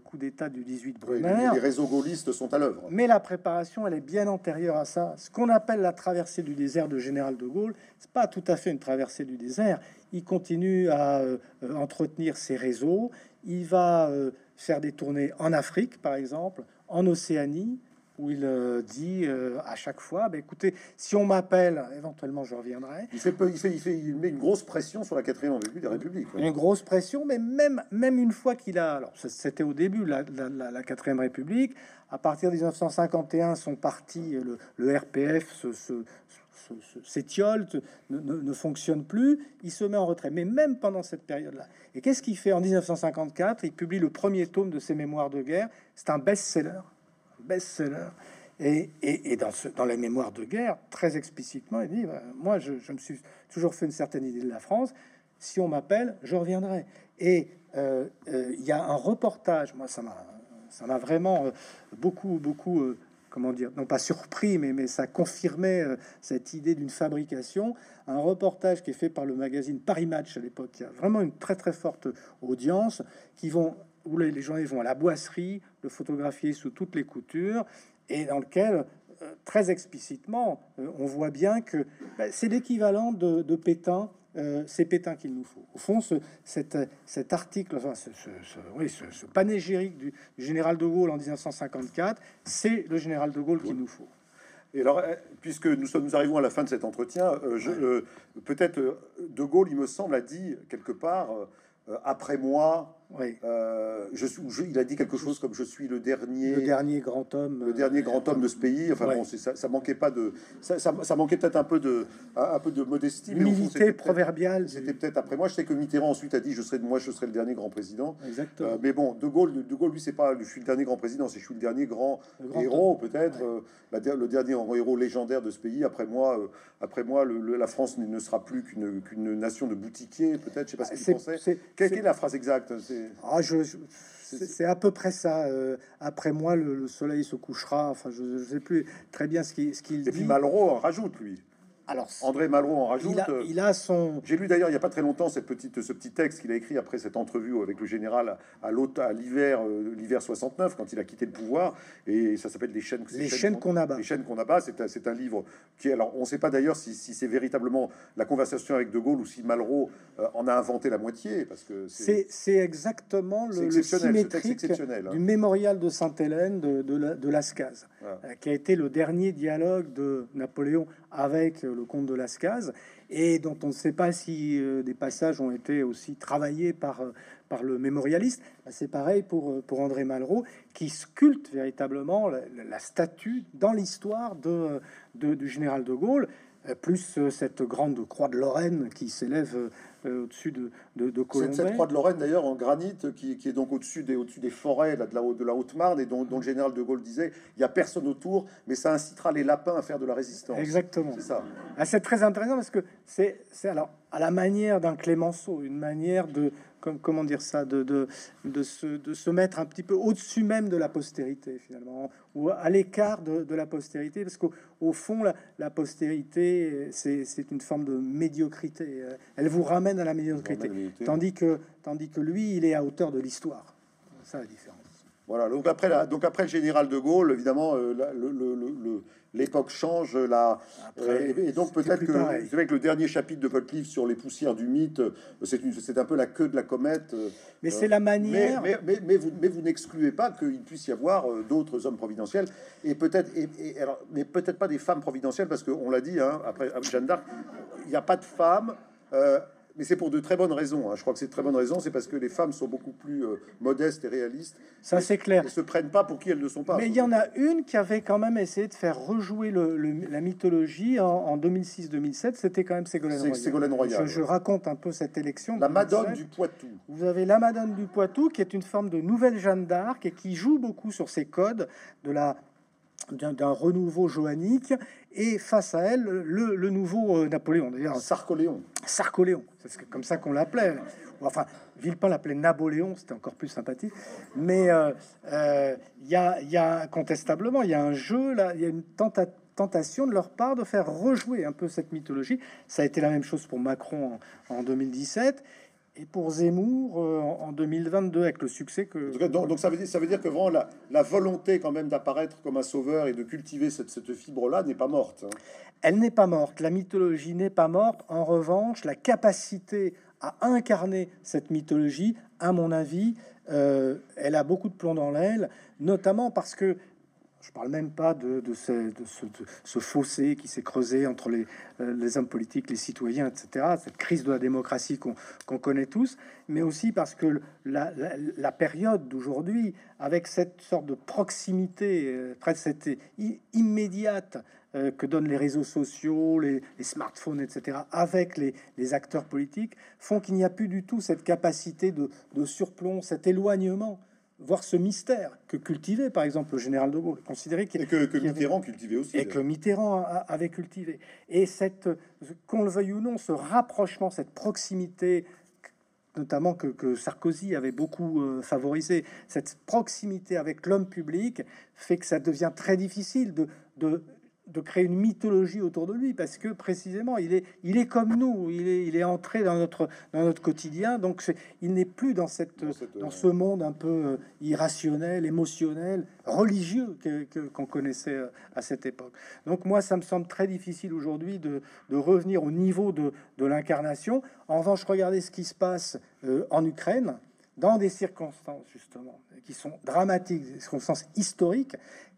coup d'État du 18 Brumaire. les réseaux gaullistes sont à l'œuvre. Mais la préparation, elle est bien antérieure à ça. Ce qu'on appelle la traversée du désert de Général de Gaulle, c'est pas tout à fait une traversée du désert. Il continue à euh, entretenir ses réseaux. Il va faire des tournées en Afrique, par exemple, en Océanie, où il euh, dit euh, à chaque fois, bah, écoutez, si on m'appelle, éventuellement je reviendrai. Il, fait, il, fait, il, fait, il met une grosse pression sur la quatrième République. Une grosse pression, mais même, même une fois qu'il a... Alors, c'était au début, la, la, quatrième République. À partir de 1951, son parti, le, le RPF, se, se, s'étiole, ne, ne, fonctionne plus, il se met en retrait. Mais même pendant cette période-là. Et qu'est-ce qu'il fait en 1954 Il publie le premier tome de ses mémoires de guerre. C'est un best-seller. Best-seller. Et, dans, ce, dans, les mémoires de guerre, très explicitement, il dit bah, Moi, je, me suis toujours fait une certaine idée de la France. Si on m'appelle, je reviendrai. Et euh, euh, il y a un reportage, moi, ça m'a ça m'a vraiment euh, beaucoup, beaucoup comment dire, non pas surpris, mais, mais ça confirmait euh, cette idée d'une fabrication. Un reportage qui est fait par le magazine Paris Match à l'époque, qui a vraiment une très très forte audience, qui vont, où les, gens vont à la boisserie, le photographier sous toutes les coutures, et dans lequel euh, très explicitement, euh, on voit bien que bah, c'est l'équivalent de, de Pétain euh, c'est Pétain qu'il nous faut. Au fond, ce, cet, cet, article, enfin, ce, oui, ce, panégyrique du, général de Gaulle en 1954, c'est le général de Gaulle qu'il nous faut. Et alors, eh, puisque nous, sommes, nous arrivons à la fin de cet entretien, euh, euh, peut-être De Gaulle, il me semble, a dit quelque part, après moi, oui. Euh, je, je, il a dit quelque chose comme je suis le dernier, le dernier grand homme, le dernier grand homme de ce pays. Enfin bon, ça, ça, manquait pas de, ça, ça, manquait peut-être un peu de, un, peu de modestie, humilité proverbiale. C'était peut-être après moi. Je sais que Mitterrand ensuite a dit je serai, moi je serai le dernier grand président. Exactement. Euh, mais bon, De Gaulle, De Gaulle lui c'est pas, je suis le dernier grand président, c'est je suis le dernier grand, héros peut-être, euh, le dernier héros légendaire de ce pays. Après moi, après moi, le, la France ne sera plus qu'une nation de boutiquiers peut-être. Je sais pas ce qu'il pensait. Quelle est la phrase exacte? Ah, je, c'est à peu près ça. Euh, après moi, le, soleil se couchera. Enfin, je ne sais plus très bien ce qu'il ce dit. Et puis Malraux rajoute, lui. Alors, André Malraux en rajoute. Il a, son. J'ai lu d'ailleurs il n'y a pas très longtemps cette petite, ce petit texte qu'il a écrit après cette entrevue avec le général à l'hiver, euh, l'hiver 69 quand il a quitté le pouvoir et ça s'appelle les chaînes. Les chaînes qu'on abat. Les chaînes qu'on abat. C'est un, c'est un livre qui alors on ne sait pas d'ailleurs si, si c'est véritablement la conversation avec De Gaulle ou si Malraux euh, en a inventé la moitié parce que c'est c'est exactement le, le symétrique hein. du mémorial de Sainte-Hélène de, de, de Lascaz, euh, qui a été le dernier dialogue de Napoléon avec le comte de Lascaz, et dont on ne sait pas si euh, des passages ont été aussi travaillés par, euh, par le mémorialiste. Bah, c'est pareil pour, euh, André Malraux, qui sculpte véritablement la, statue dans l'histoire de, du général de Gaulle, plus cette grande croix de Lorraine qui s'élève euh, au-dessus de, de, de Cette croix de Lorraine, d'ailleurs, en granit, qui, est donc au-dessus des, au-dessus des forêts là, de, la, de la Haute-Marne, et dont, le général de Gaulle disait il n'y a personne autour, mais ça incitera les lapins à faire de la résistance. Exactement. C'est ça. Ah, c'est très intéressant parce que c'est, c'est alors à la manière d'un Clémenceau, une manière de, comment dire ça, de, de, de, se, de se mettre un petit peu au-dessus même de la postérité, finalement, ou à l'écart de, la postérité, parce qu'au fond, la, la postérité, c'est une forme de médiocrité. Elle vous ramène à la médiocrité, tandis que, tandis que lui, il est à hauteur de l'histoire. Ça, la différence. Voilà, donc après, la, donc après le général de Gaulle, évidemment, euh, l'époque change. Là, euh, et, donc peut-être que c'est vrai que le dernier chapitre de votre livre sur les poussières du mythe, euh, c'est un peu la queue de la comète. Mais c'est la manière. Mais, mais, mais vous n'excluez pas qu'il puisse y avoir d'autres hommes providentiels et peut-être, et, alors, mais peut-être pas des femmes providentielles parce qu'on l'a dit hein, après Jeanne d'Arc, il n'y a pas de femmes mais c'est pour de très bonnes raisons. Hein. Je crois que c'est de très bonnes raisons. C'est parce que les femmes sont beaucoup plus euh, modestes et réalistes. Ça, c'est clair. Elles se prennent pas pour qui elles ne sont pas. Mais il y en a une qui avait quand même essayé de faire rejouer le, la mythologie en, 2006-2007. C'était quand même Ségolène Royal. Ségolène Royal. Je, raconte un peu cette élection. La Madone du Poitou. Vous avez la Madone du Poitou, qui est une forme de nouvelle Jeanne d'Arc et qui joue beaucoup sur ces codes de la d'un renouveau joannique et face à elle le, nouveau euh, Napoléon. D'ailleurs Sarcoléon Sarcoléon c'est comme ça qu'on l'appelait. Enfin Villepin l'appelait Napoléon c'était encore plus sympathique. Mais euh, euh, il y, a, y, a, contestablement il y a un jeu là il y a une tentation de leur part de faire rejouer un peu cette mythologie. Ça a été la même chose pour Macron en, en 2017 et pour Zemmour euh, en 2022 avec le succès que donc, donc, ça veut dire ça veut dire que vraiment la, la volonté quand même d'apparaître comme un sauveur et de cultiver cette, cette fibre là n'est pas morte. Hein. Elle n'est pas morte, la mythologie n'est pas morte. En revanche, la capacité à incarner cette mythologie, à mon avis, euh, elle a beaucoup de plomb dans l'aile, notamment parce que je parle même pas de, ce, fossé qui s'est creusé entre les, euh, hommes politiques, les citoyens, etc. Cette crise de la démocratie qu'on connaît tous, mais aussi parce que la, période d'aujourd'hui, avec cette sorte de proximité, euh, presque cette immédiate euh, que donnent les réseaux sociaux, les, smartphones, etc., avec les, acteurs politiques, font qu'il n'y a plus du tout cette capacité de, surplomb, cet éloignement voire ce mystère que cultivait par exemple le général de Gaulle, considéré qu'il, et que, Mitterrand cultivait aussi, et que Mitterrand avait cultivé. Et cette, qu'on le veuille ou non, ce rapprochement, cette proximité notamment que, Sarkozy avait beaucoup euh, favorisé. Cette proximité avec l'homme public fait que ça devient très difficile de, de de créer une mythologie autour de lui parce que précisément il est il est comme nous il est il est entré dans notre dans notre quotidien donc il n'est plus dans cette dans, ce monde un peu euh, irrationnel émotionnel religieux que qu'on connaissait euh, à cette époque. Donc moi ça me semble très difficile aujourd'hui de, de revenir au niveau de, de l'incarnation. En revanche regardez ce qui se passe euh, en Ukraine dans des circonstances justement qui sont dramatiques, des circonstances historiques,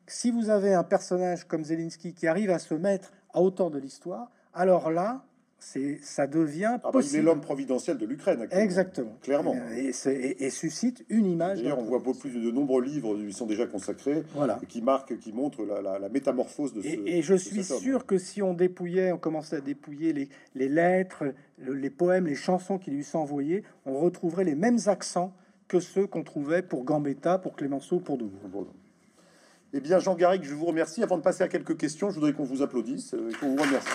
si vous avez un personnage comme Zelensky qui arrive à se mettre à hauteur de l'histoire, alors là, c'est ça devient ah bah, il est l'homme providentiel de l'Ukraine. Exactement. Clairement. Et, et, suscite une image. D'ailleurs, on voit beaucoup plus de nombreux livres qui sont déjà consacrés, voilà. qui marquent, qui montrent la, métamorphose de ce. Et, je suis sûr que si on dépouillait, on commençait à dépouiller les, les lettres, les poèmes, les chansons qu'il lui sont envoyées, on retrouverait les mêmes accents que ceux qu'on trouvait pour Gambetta, pour Clémenceau, pour De Gaulle. Eh bien, Jean Garrigue, je vous remercie. Avant de passer à quelques questions, je voudrais qu'on vous applaudisse, euh, qu'on vous remercie.